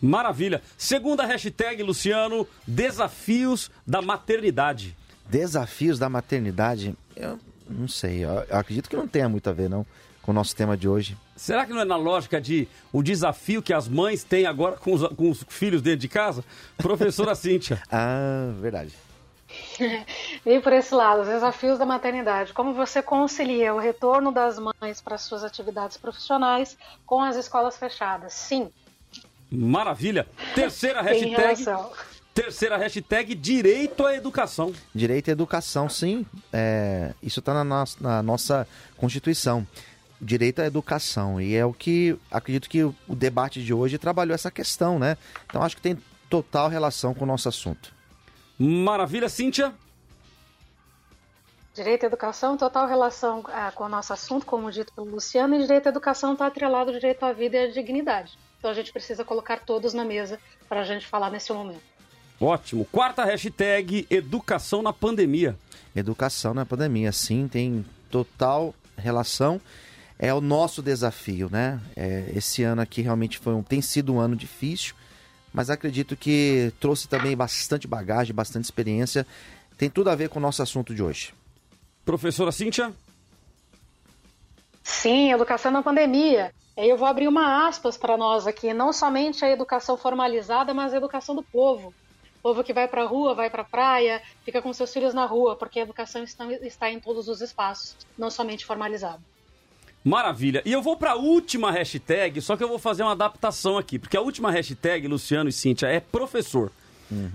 Maravilha. Segunda hashtag, Luciano, desafios da maternidade. Desafios da maternidade, eu não sei, eu acredito que não tenha muito a ver não com o nosso tema de hoje. Será que não é na lógica de o desafio que as mães têm agora com os, com os filhos dentro de casa? Professora Cíntia. Ah, verdade. Vem por esse lado, os desafios da maternidade. Como você concilia o retorno das mães para suas atividades profissionais com as escolas fechadas? Sim, Maravilha. Terceira hashtag. Terceira hashtag, direito à educação. Direito à educação, sim. É, isso está na, nossa- na nossa Constituição. Direito à educação. E é o que acredito que o, o debate de hoje trabalhou essa questão, né? Então acho que tem total relação com o nosso assunto. Maravilha, Cíntia? Direito à educação, total relação ah, com o nosso assunto, como dito pelo Luciano, e direito à educação está atrelado ao direito à vida e à dignidade. Então a gente precisa colocar todos na mesa para a gente falar nesse momento. Ótimo. Quarta hashtag, educação na pandemia. Educação na pandemia, sim, tem total relação. É o nosso desafio, né? É, esse ano aqui realmente foi um, tem sido um ano difícil, mas acredito que trouxe também bastante bagagem, bastante experiência. Tem tudo a ver com o nosso assunto de hoje. Professora Cíntia? Sim, educação na pandemia. Aí eu vou abrir uma aspas para nós aqui, não somente a educação formalizada, mas a educação do povo. O povo que vai para a rua, vai para a praia, fica com seus filhos na rua, porque a educação está, está em todos os espaços, não somente formalizada. Maravilha. E eu vou para a última hashtag, só que eu vou fazer uma adaptação aqui, porque a última hashtag, Luciano e Cíntia, é professor.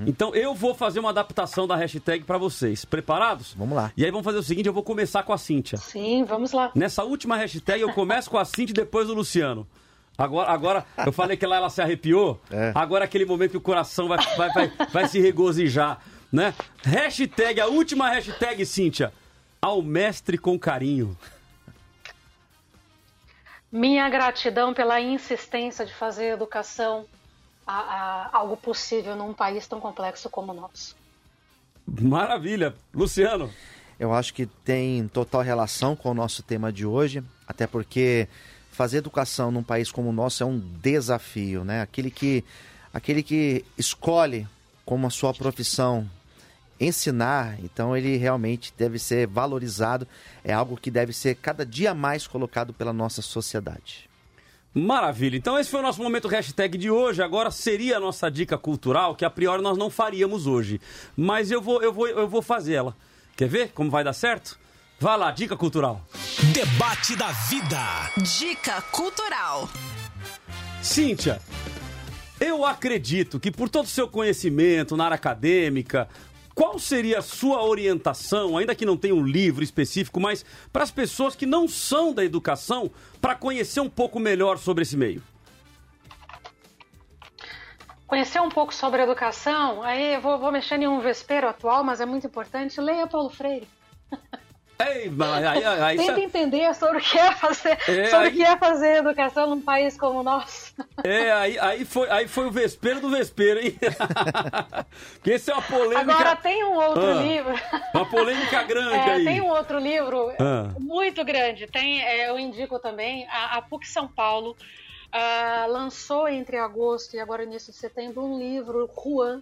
Então eu vou fazer uma adaptação da hashtag para vocês. Preparados? Vamos lá. E aí vamos fazer o seguinte, eu vou começar com a Cíntia. Sim, vamos lá. Nessa última hashtag eu começo com a Cintia e depois o Luciano. Agora, agora eu falei que lá ela se arrepiou. Agora é aquele momento que o coração vai, vai, vai, vai se regozijar, né? Hashtag, a última hashtag, Cíntia. Ao mestre com carinho. Minha gratidão pela insistência de fazer a educação a- a- algo possível num país tão complexo como o nosso. Maravilha. Luciano. Eu acho que tem total relação com o nosso tema de hoje, até porque fazer educação num país como o nosso é um desafio, né? Aquele que, aquele que escolhe como a sua profissão ensinar, então ele realmente deve ser valorizado, é algo que deve ser cada dia mais colocado pela nossa sociedade. Maravilha. Então esse foi o nosso momento hashtag de hoje. Agora seria a nossa dica cultural, que a priori nós não faríamos hoje. Mas eu vou, eu vou, eu vou fazer ela. Quer ver como vai dar certo? Vai lá, dica cultural. Debate da vida. Dica cultural. Cíntia, eu acredito que por todo o seu conhecimento na área acadêmica, qual seria a sua orientação, ainda que não tenha um livro específico, mas para as pessoas que não são da educação, para conhecer um pouco melhor sobre esse meio? Conhecer um pouco sobre a educação, aí eu vou, vou mexer em um vespeiro atual, mas é muito importante. Leia Paulo Freire. Ei, mas aí, aí, Tenta entender sobre o que é fazer, É, sobre aí- o que é fazer educação num país como o nosso. É, aí, aí, foi, aí foi o vespeiro do vespeiro, hein? que esse é uma polêmica. Agora tem um outro Ah, livro. Uma polêmica grande É, aí. tem um outro livro Ah. muito grande. Tem, é, eu indico também, a, a PUC São Paulo ah, lançou entre agosto e agora início de setembro um livro, Juan,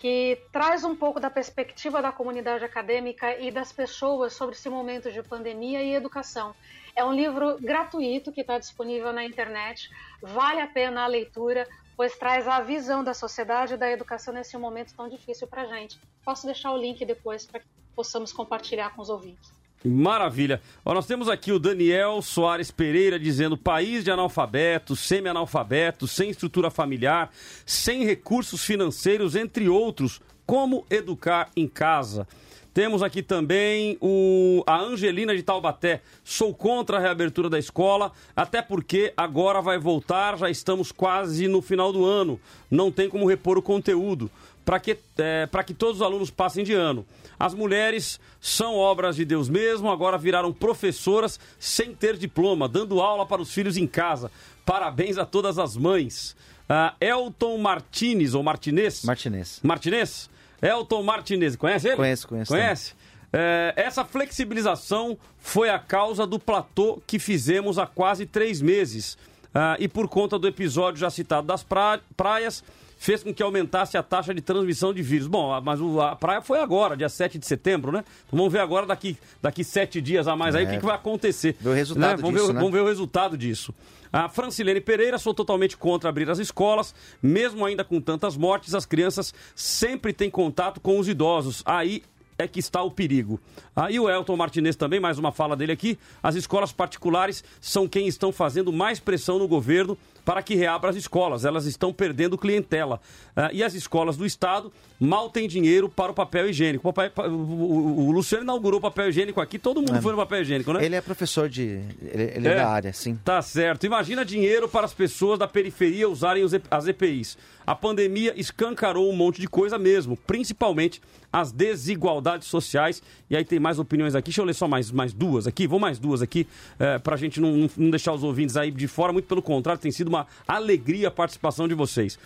que traz um pouco da perspectiva da comunidade acadêmica e das pessoas sobre esse momento de pandemia e educação. É um livro gratuito que está disponível na internet, vale a pena a leitura, pois traz a visão da sociedade e da educação nesse momento tão difícil para a gente. Posso deixar o link depois para que possamos compartilhar com os ouvintes. Maravilha. Ó, nós temos aqui o Daniel Soares Pereira dizendo: país de analfabetos, semi-analfabetos, sem estrutura familiar, sem recursos financeiros, entre outros. Como educar em casa? Temos aqui também o, a Angelina de Taubaté. Sou contra a reabertura da escola, até porque agora vai voltar, já estamos quase no final do ano. Não tem como repor o conteúdo para que, é, que todos os alunos passem de ano. As mulheres são obras de Deus mesmo, agora viraram professoras sem ter diploma, dando aula para os filhos em casa. Parabéns a todas as mães. Ah, Elton Martinez, ou Martinez? Martinez. Martinez? Elton Martinez, conhece ele? Conheço, conheço Conhece? É, essa flexibilização foi a causa do platô que fizemos há quase três meses. Ah, e por conta do episódio já citado das pra- praias, fez com que aumentasse a taxa de transmissão de vírus. Bom, mas a praia foi agora, dia 7 de setembro, né? Então vamos ver agora, daqui, daqui sete dias a mais aí, É. o que, que vai acontecer. Ver o resultado Vamos disso, ver, o- né? Vamos ver o resultado disso. A Francilene Pereira, sou totalmente contra abrir as escolas, mesmo ainda com tantas mortes, as crianças sempre têm contato com os idosos. Aí é que está o perigo. Aí o Elton Martinez também, mais uma fala dele aqui. As escolas particulares são quem estão fazendo mais pressão no governo para que reabra as escolas. Elas estão perdendo clientela. Ah, e as escolas do Estado mal têm dinheiro para o papel higiênico. O, papai- o- o- Luciano inaugurou o papel higiênico aqui, todo mundo foi no papel higiênico, né? Ele é professor de. Ele, ele é. É. da área, sim. Tá certo. Imagina dinheiro para as pessoas da periferia usarem os as EPIs. A pandemia escancarou um monte de coisa mesmo, principalmente as desigualdades sociais. E aí tem mais opiniões aqui. Deixa eu ler só mais, mais duas aqui. Vou mais duas aqui, é, para a gente não, não- deixar os ouvintes aí de fora. Muito pelo contrário, tem sido uma alegria a participação de vocês.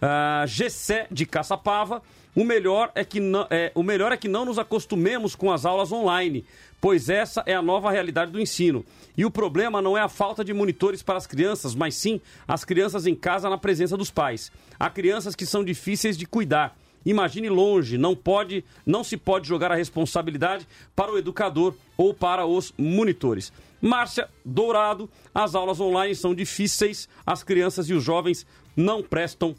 Ah, Gessé de Caçapava. O melhor, é que não, é, o melhor é que não nos acostumemos com as aulas online, pois essa é a nova realidade do ensino. E o problema não é a falta de monitores para as crianças, mas sim as crianças em casa na presença dos pais. Há crianças que são difíceis de cuidar. Imagine longe, não pode, não se pode jogar a responsabilidade para o educador ou para os monitores. Márcia Dourado, as aulas online são difíceis, as crianças e os jovens não prestam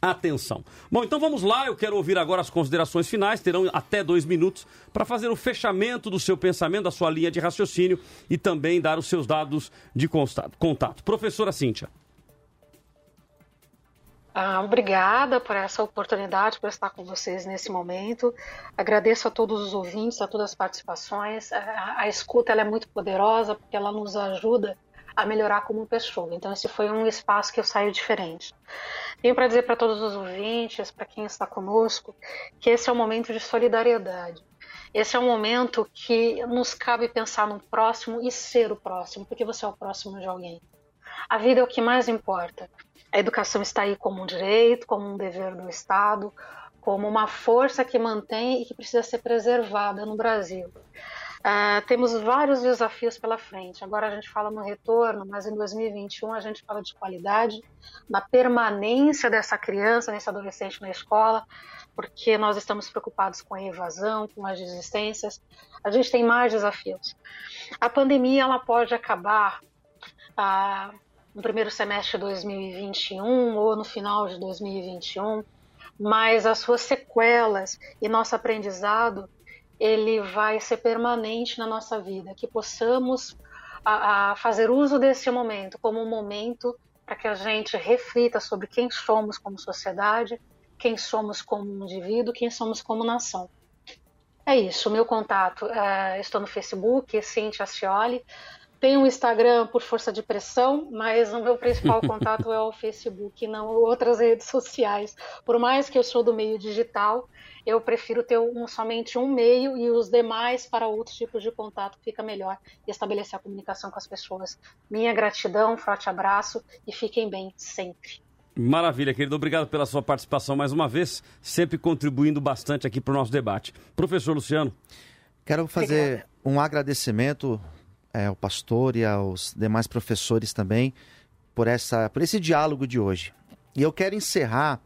atenção. Bom, então vamos lá. Eu quero ouvir agora as considerações finais. Terão até dois minutos para fazer o fechamento do seu pensamento, da sua linha de raciocínio e também dar os seus dados de contato. Professora Cíntia. Ah, obrigada por essa oportunidade, por estar com vocês nesse momento. Agradeço a todos os ouvintes, a todas as participações. A, a escuta é muito poderosa porque ela nos ajuda a melhorar como pessoa. Então, esse foi um espaço que eu saio diferente. Tenho para dizer para todos os ouvintes, para quem está conosco, que esse é um momento de solidariedade. Esse é um momento que nos cabe pensar no próximo e ser o próximo, porque você é o próximo de alguém. A vida é o que mais importa. A educação está aí como um direito, como um dever do Estado, como uma força que mantém e que precisa ser preservada no Brasil. Ah, temos vários desafios pela frente. Agora a gente fala no retorno, mas em 2021 a gente fala de qualidade, da permanência dessa criança, desse adolescente na escola, porque nós estamos preocupados com a evasão, com as desistências. A gente tem mais desafios. A pandemia ela pode acabar ah, no primeiro semestre de 2021 ou no final de 2021, mas as suas sequelas e nosso aprendizado ele vai ser permanente na nossa vida, que possamos a, a fazer uso desse momento como um momento para que a gente reflita sobre quem somos como sociedade, quem somos como indivíduo, quem somos como nação. É isso, meu contato, é, estou no Facebook, Cintia Scioli, tenho um Instagram por força de pressão, mas o meu principal contato é o Facebook, não outras redes sociais. Por mais que eu sou do meio digital, eu prefiro ter um, somente um meio e os demais para outros tipos de contato fica melhor e estabelecer a comunicação com as pessoas. Minha gratidão, um forte abraço e fiquem bem sempre. Maravilha, querido. Obrigado pela sua participação mais uma vez, sempre contribuindo bastante aqui para o nosso debate. Professor Luciano. Quero fazer um agradecimento é, ao pastor e aos demais professores também por, essa, por esse diálogo de hoje. E eu quero encerrar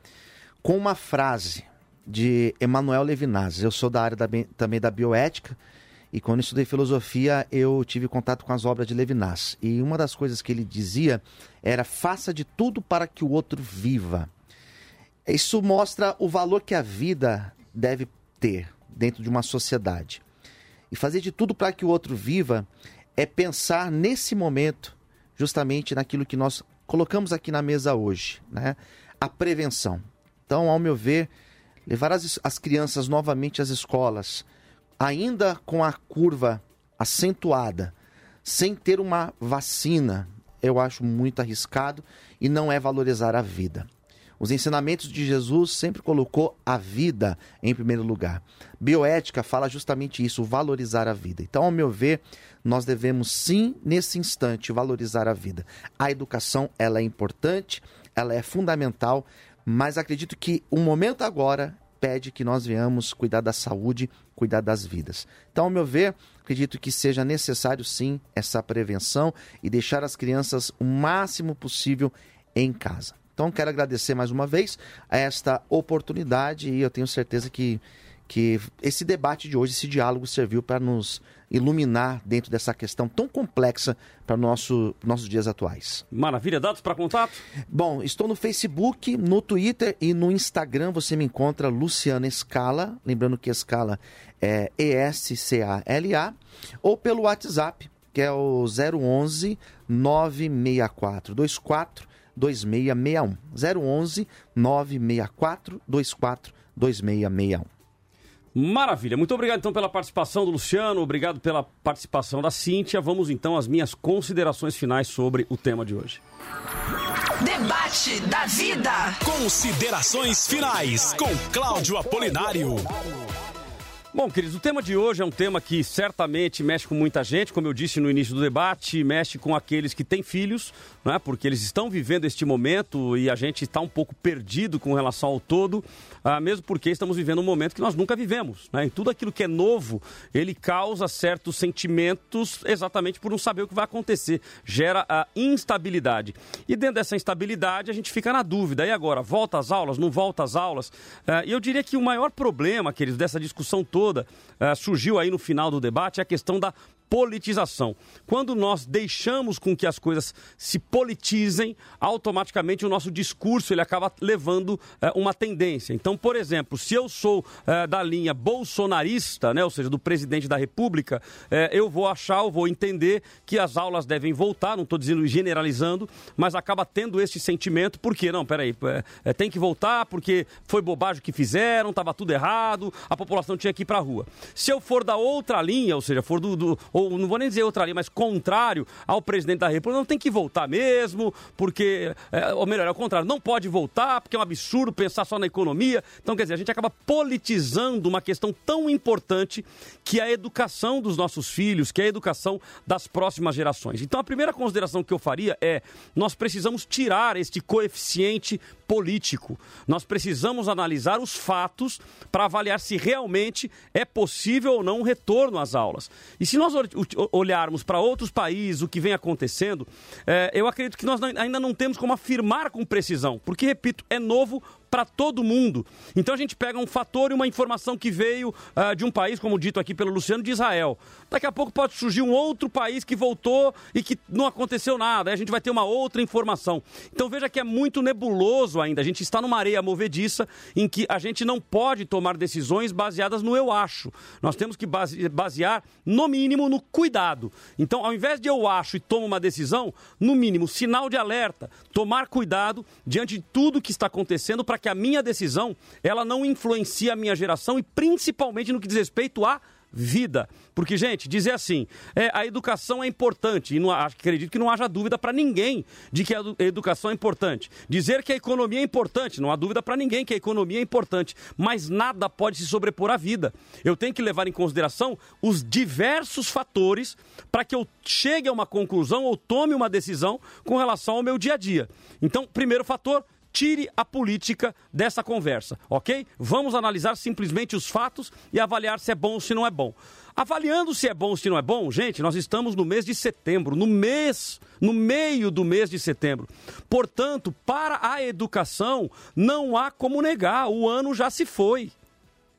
com uma frase de Emanuel Levinas. Eu sou da área da, também da bioética e quando estudei filosofia eu tive contato com as obras de Levinas. E uma das coisas que ele dizia era faça de tudo para que o outro viva. Isso mostra o valor que a vida deve ter dentro de uma sociedade. E fazer de tudo para que o outro viva é pensar nesse momento, justamente naquilo que nós colocamos aqui na mesa hoje, né? A prevenção. Então, ao meu ver, levar as, as crianças novamente às escolas, ainda com a curva acentuada, sem ter uma vacina, eu acho muito arriscado e não é valorizar a vida. Os ensinamentos de Jesus sempre colocou a vida em primeiro lugar. Bioética fala justamente isso, valorizar a vida. Então, ao meu ver, nós devemos sim, nesse instante, valorizar a vida. A educação, ela é importante, ela é fundamental, mas acredito que o momento agora pede que nós venhamos cuidar da saúde, cuidar das vidas. Então, ao meu ver, acredito que seja necessário sim essa prevenção e deixar as crianças o máximo possível em casa. Então, quero agradecer mais uma vez a esta oportunidade e eu tenho certeza que, que esse debate de hoje, esse diálogo, serviu para nos iluminar dentro dessa questão tão complexa para nosso, nossos dias atuais. Maravilha, dados para contato? Bom, estou no Facebook, no Twitter e no Instagram. Você me encontra Luciana Escala, lembrando que Escala é E-S-C-A-L-A, ou pelo WhatsApp, que é o 011 964 24 2661. 011 964 24 2661. Maravilha. Muito obrigado então pela participação do Luciano, obrigado pela participação da Cíntia. Vamos então às minhas considerações finais sobre o tema de hoje. Debate da vida. Considerações finais com Cláudio Apolinário. Bom, queridos, o tema de hoje é um tema que certamente mexe com muita gente, como eu disse no início do debate, mexe com aqueles que têm filhos, né, porque eles estão vivendo este momento e a gente está um pouco perdido com relação ao todo, ah, mesmo porque estamos vivendo um momento que nós nunca vivemos. Né, e tudo aquilo que é novo, ele causa certos sentimentos exatamente por não saber o que vai acontecer, gera a instabilidade. E dentro dessa instabilidade a gente fica na dúvida, e agora, volta às aulas, não volta às aulas? Ah, E eu diria que o maior problema, queridos, dessa discussão toda, eh, surgiu aí no final do debate, é a questão da politização. Quando nós deixamos com que as coisas se politizem, automaticamente o nosso discurso ele acaba levando eh, uma tendência. Então, por exemplo, se eu sou eh, da linha bolsonarista, né, ou seja, do presidente da República, eh, eu vou achar, eu vou entender que as aulas devem voltar, não estou dizendo generalizando, mas acaba tendo esse sentimento, porque não, peraí, eh, tem que voltar porque foi bobagem que fizeram, estava tudo errado, a população tinha que ir para a rua. Se eu for da outra linha, ou seja, for do, do ou não vou nem dizer outra linha, mas contrário ao presidente da República, não tem que voltar mesmo, porque, é, ou melhor, é o contrário, não pode voltar, porque é um absurdo pensar só na economia. Então, quer dizer, a gente acaba politizando uma questão tão importante que é a educação dos nossos filhos, que é a educação das próximas gerações. Então, a primeira consideração que eu faria é: nós precisamos tirar este coeficiente político. Nós precisamos analisar os fatos para avaliar se realmente é possível ou não um retorno às aulas. E se nós ol- olharmos para outros países, o que vem acontecendo, eh, eu acredito que nós ainda não temos como afirmar com precisão, porque, repito, é novo para todo mundo. Então a gente pega um fator e uma informação que veio ah, de um país, como dito aqui pelo Luciano, de Israel. Daqui a pouco pode surgir um outro país que voltou e que não aconteceu nada. Aí a gente vai ter uma outra informação. Então veja que é muito nebuloso ainda. A gente está numa areia movediça em que a gente não pode tomar decisões baseadas no eu acho. Nós temos que base- basear, no mínimo, no cuidado. Então, ao invés de eu acho e tomo uma decisão, no mínimo, sinal de alerta, tomar cuidado diante de tudo que está acontecendo para que a minha decisão ela não influencie a minha geração e principalmente no que diz respeito à vida. Porque, gente, dizer assim, é, a educação é importante, e não, acredito que não haja dúvida para ninguém de que a edu- educação é importante. Dizer que a economia é importante, não há dúvida para ninguém que a economia é importante, mas nada pode se sobrepor à vida. Eu tenho que levar em consideração os diversos fatores para que eu chegue a uma conclusão ou tome uma decisão com relação ao meu dia a dia. Então, primeiro fator, tire a política dessa conversa, ok? Vamos analisar simplesmente os fatos e avaliar se é bom ou se não é bom. Avaliando se é bom ou se não é bom, gente, nós estamos no mês de setembro, no mês, no meio do mês de setembro. Portanto, para a educação, não há como negar, o ano já se foi.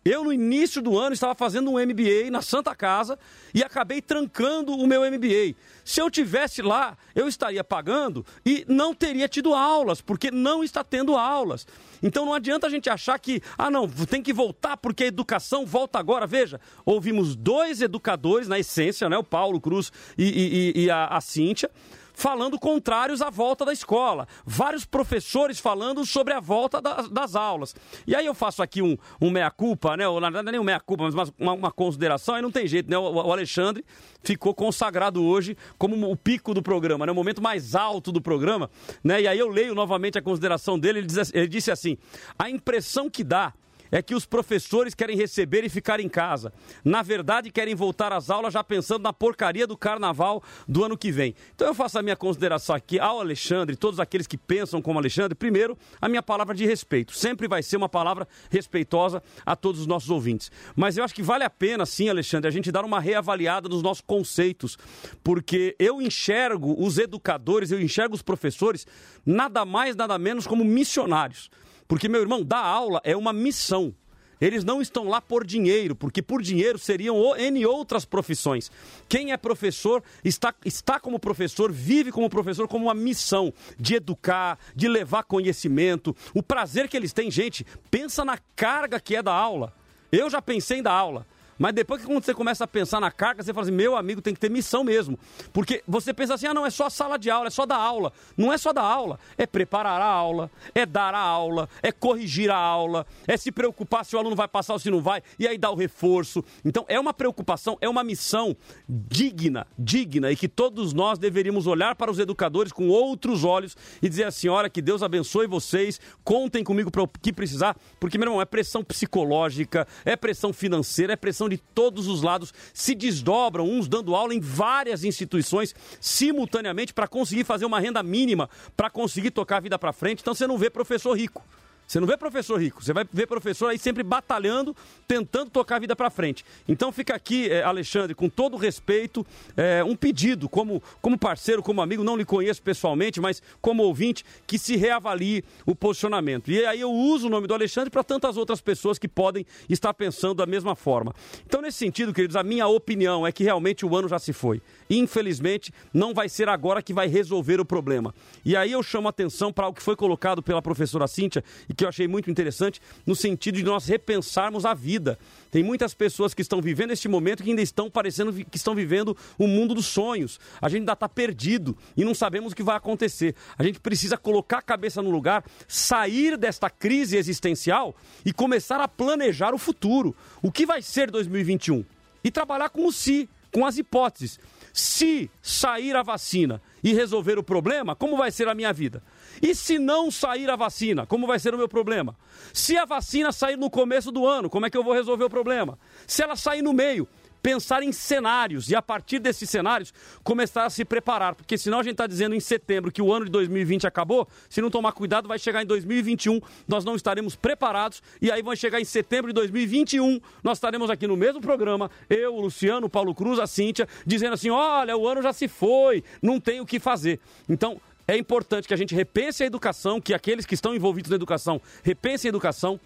Eu, no início do ano, estava fazendo um MBA na Santa Casa e acabei trancando o meu MBA. Se eu tivesse lá, eu estaria pagando e não teria tido aulas, porque não está tendo aulas. Então não adianta a gente achar que, ah, não, tem que voltar porque a educação volta agora. Veja, ouvimos dois educadores, na essência, né, o Paulo Cruz e, e- e- a, a Cíntia, falando contrários à volta da escola. Vários professores falando sobre a volta das, das aulas. E aí eu faço aqui um, um meia-culpa, né? Ou, na verdade, nem um meia-culpa, mas uma, uma consideração, aí não tem jeito, né? O, o Alexandre ficou consagrado hoje como o pico do programa, né? O momento mais alto do programa, né? E aí eu leio novamente a consideração dele, ele, diz- ele disse assim, a impressão que dá é que os professores querem receber e ficar em casa. Na verdade, querem voltar às aulas já pensando na porcaria do carnaval do ano que vem. Então eu faço a minha consideração aqui ao Alexandre, todos aqueles que pensam como Alexandre. Primeiro, a minha palavra de respeito. Sempre vai ser uma palavra respeitosa a todos os nossos ouvintes. Mas eu acho que vale a pena, sim, Alexandre, a gente dar uma reavaliada nos nossos conceitos. Porque eu enxergo os educadores, eu enxergo os professores, nada mais, nada menos como missionários. Porque, meu irmão, dar aula é uma missão. Eles não estão lá por dinheiro, porque por dinheiro seriam N outras profissões. Quem é professor está, está como professor, vive como professor, como uma missão de educar, de levar conhecimento. O prazer que eles têm, gente, pensa na carga que é da aula. Eu já pensei em dar aula. Mas depois que quando você começa a pensar na carga, você fala assim, meu amigo, tem que ter missão mesmo. Porque você pensa assim, ah não, é só sala de aula, é só dar aula. Não é só dar aula, é preparar a aula, é dar a aula, é corrigir a aula, é se preocupar se o aluno vai passar ou se não vai, e aí dar o reforço. Então é uma preocupação, é uma missão digna, digna, e que todos nós deveríamos olhar para os educadores com outros olhos e dizer assim, olha, que Deus abençoe vocês, contem comigo para o que precisar, porque, meu irmão, é pressão psicológica, é pressão financeira, é pressão de todos os lados, se desdobram, uns dando aula em várias instituições simultaneamente para conseguir fazer uma renda mínima, para conseguir tocar a vida para frente. Então você não vê professor rico. Você não vê professor rico, você vai ver professor aí sempre batalhando, tentando tocar a vida para frente. Então fica aqui, eh, Alexandre, com todo respeito, eh, um pedido, como, como parceiro, como amigo, não lhe conheço pessoalmente, mas como ouvinte, que se reavalie o posicionamento. E aí eu uso o nome do Alexandre para tantas outras pessoas que podem estar pensando da mesma forma. Então, nesse sentido, queridos, a minha opinião é que realmente o ano já se foi. Infelizmente, não vai ser agora que vai resolver o problema. E aí eu chamo a atenção para o que foi colocado pela professora Cíntia que eu achei muito interessante, no sentido de nós repensarmos a vida. Tem muitas pessoas que estão vivendo este momento que ainda estão parecendo que estão vivendo o mundo dos sonhos. A gente ainda está perdido e não sabemos o que vai acontecer. A gente precisa colocar a cabeça no lugar, sair desta crise existencial e começar a planejar o futuro. O que vai ser 2021? E trabalhar com o si, com as hipóteses. Se sair a vacina e resolver o problema, como vai ser a minha vida? E se não sair a vacina, como vai ser o meu problema? Se a vacina sair no começo do ano, como é que eu vou resolver o problema? Se ela sair no meio, pensar em cenários e a partir desses cenários começar a se preparar, porque senão a gente está dizendo em setembro que o ano de 2020 acabou, se não tomar cuidado vai chegar em 2021, nós não estaremos preparados e aí vai chegar em setembro de 2021, nós estaremos aqui no mesmo programa, eu, o Luciano, o Paulo Cruz, a Cíntia, dizendo assim, olha, o ano já se foi, não tem o que fazer. Então, é importante que a gente repense a educação, que aqueles que estão envolvidos na educação repensem a educação,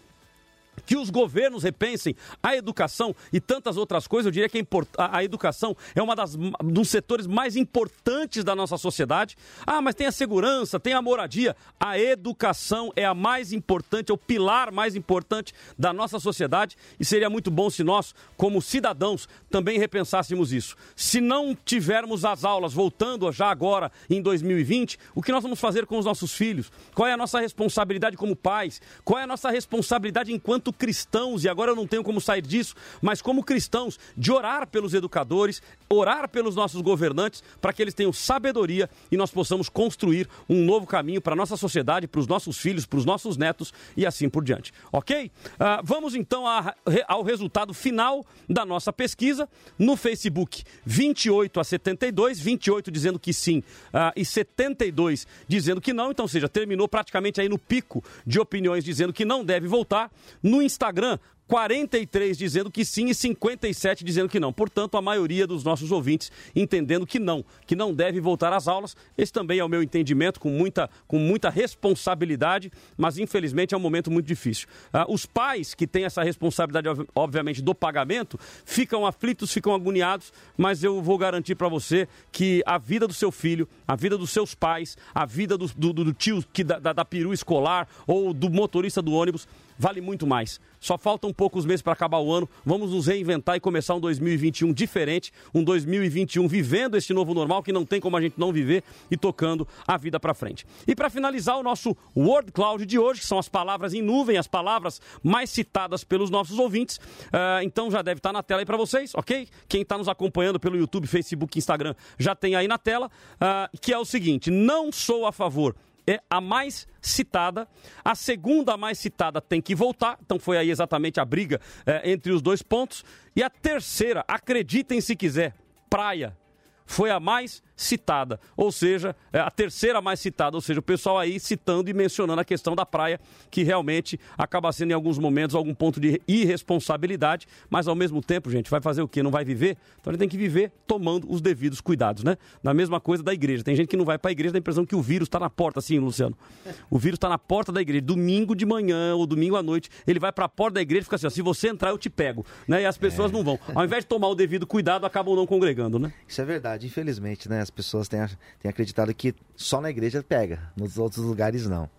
que os governos repensem a educação e tantas outras coisas. Eu diria que a, educação é uma das dos setores mais importantes da nossa sociedade. Ah, mas tem a segurança, tem a moradia. A educação é a mais importante, é o pilar mais importante da nossa sociedade e seria muito bom se nós, como cidadãos, também repensássemos isso. Se não tivermos as aulas voltando já agora em 2020, o que nós vamos fazer com os nossos filhos? Qual é a nossa responsabilidade como pais? Qual é a nossa responsabilidade enquanto enquanto cristãos, e agora eu não tenho como sair disso, mas como cristãos, de orar pelos educadores, orar pelos nossos governantes, para que eles tenham sabedoria e nós possamos construir um novo caminho para a nossa sociedade, para os nossos filhos, para os nossos netos e assim por diante. Ok? Uh, vamos então a, ao resultado final da nossa pesquisa no Facebook: 28 a 72, 28 dizendo que sim uh, e 72 dizendo que não. Então, seja, terminou praticamente aí no pico de opiniões dizendo que não deve voltar. No Instagram, 43 dizendo que sim e 57 dizendo que não. Portanto, a maioria dos nossos ouvintes entendendo que não, que não deve voltar às aulas. Esse também é o meu entendimento, com muita, com muita responsabilidade, mas infelizmente é um momento muito difícil. Ah, os pais que têm essa responsabilidade, obviamente, do pagamento, ficam aflitos, ficam agoniados, mas eu vou garantir para você que a vida do seu filho, a vida dos seus pais, a vida do, do, do tio que da, da, da peru escolar ou do motorista do ônibus vale muito mais. Só faltam poucos meses para acabar o ano. Vamos nos reinventar e começar um 2021 diferente, um 2021 vivendo este novo normal que não tem como a gente não viver e tocando a vida para frente. E para finalizar o nosso Word Cloud de hoje, que são as palavras em nuvem, as palavras mais citadas pelos nossos ouvintes. Uh, então já deve estar tá na tela aí para vocês, ok? Quem está nos acompanhando pelo YouTube, Facebook, Instagram já tem aí na tela, uh, que é o seguinte: não sou a favor é a mais citada. A segunda mais citada tem que voltar. Então foi aí exatamente a briga é, entre os dois pontos. E a terceira, acreditem se quiser, praia. Foi a mais citada, ou seja, é a terceira mais citada, ou seja, o pessoal aí citando e mencionando a questão da praia, que realmente acaba sendo em alguns momentos algum ponto de irresponsabilidade, mas ao mesmo tempo, gente, vai fazer o quê? Não vai viver? Então ele tem que viver tomando os devidos cuidados, né? Na mesma coisa da igreja. Tem gente que não vai para a igreja, dá a impressão que o vírus está na porta, assim, Luciano. O vírus está na porta da igreja, domingo de manhã ou domingo à noite, ele vai para a porta da igreja e fica assim, ó, se você entrar eu te pego, né? E as pessoas é. não vão. Ao invés de tomar o devido cuidado, acabam não congregando, né? Isso é verdade, infelizmente, né? As pessoas têm, têm acreditado que só na igreja pega, nos outros lugares não.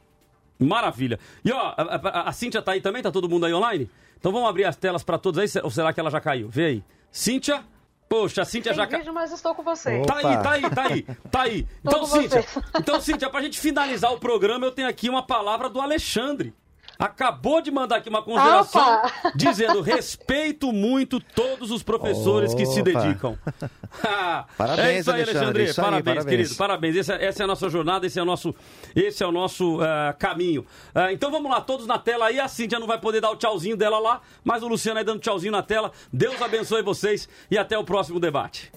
Maravilha. E ó, a, a, a Cíntia tá aí também? Tá todo mundo aí online? Então vamos abrir as telas para todos aí, ou será que ela já caiu? Vê aí. Cíntia? Poxa, a Cíntia Tem já caiu. vídeo, mas estou com você. Tá aí, tá aí, tá aí, tá aí. Então, Cíntia, você. então, Cíntia, pra gente finalizar o programa, eu tenho aqui uma palavra do Alexandre. Acabou de mandar aqui uma consideração Opa! dizendo respeito muito todos os professores que se Opa. dedicam. Parabéns, é isso aí, Alexandre, Alexandre. isso aí, parabéns, parabéns. querido. Parabéns. Essa, essa é a nossa jornada, esse é o nosso, esse é o nosso ah, caminho. Ah, então vamos lá, todos na tela aí. A Cíntia não vai poder dar o tchauzinho dela lá, mas o Luciano aí dando tchauzinho na tela. Deus abençoe vocês e até o próximo debate.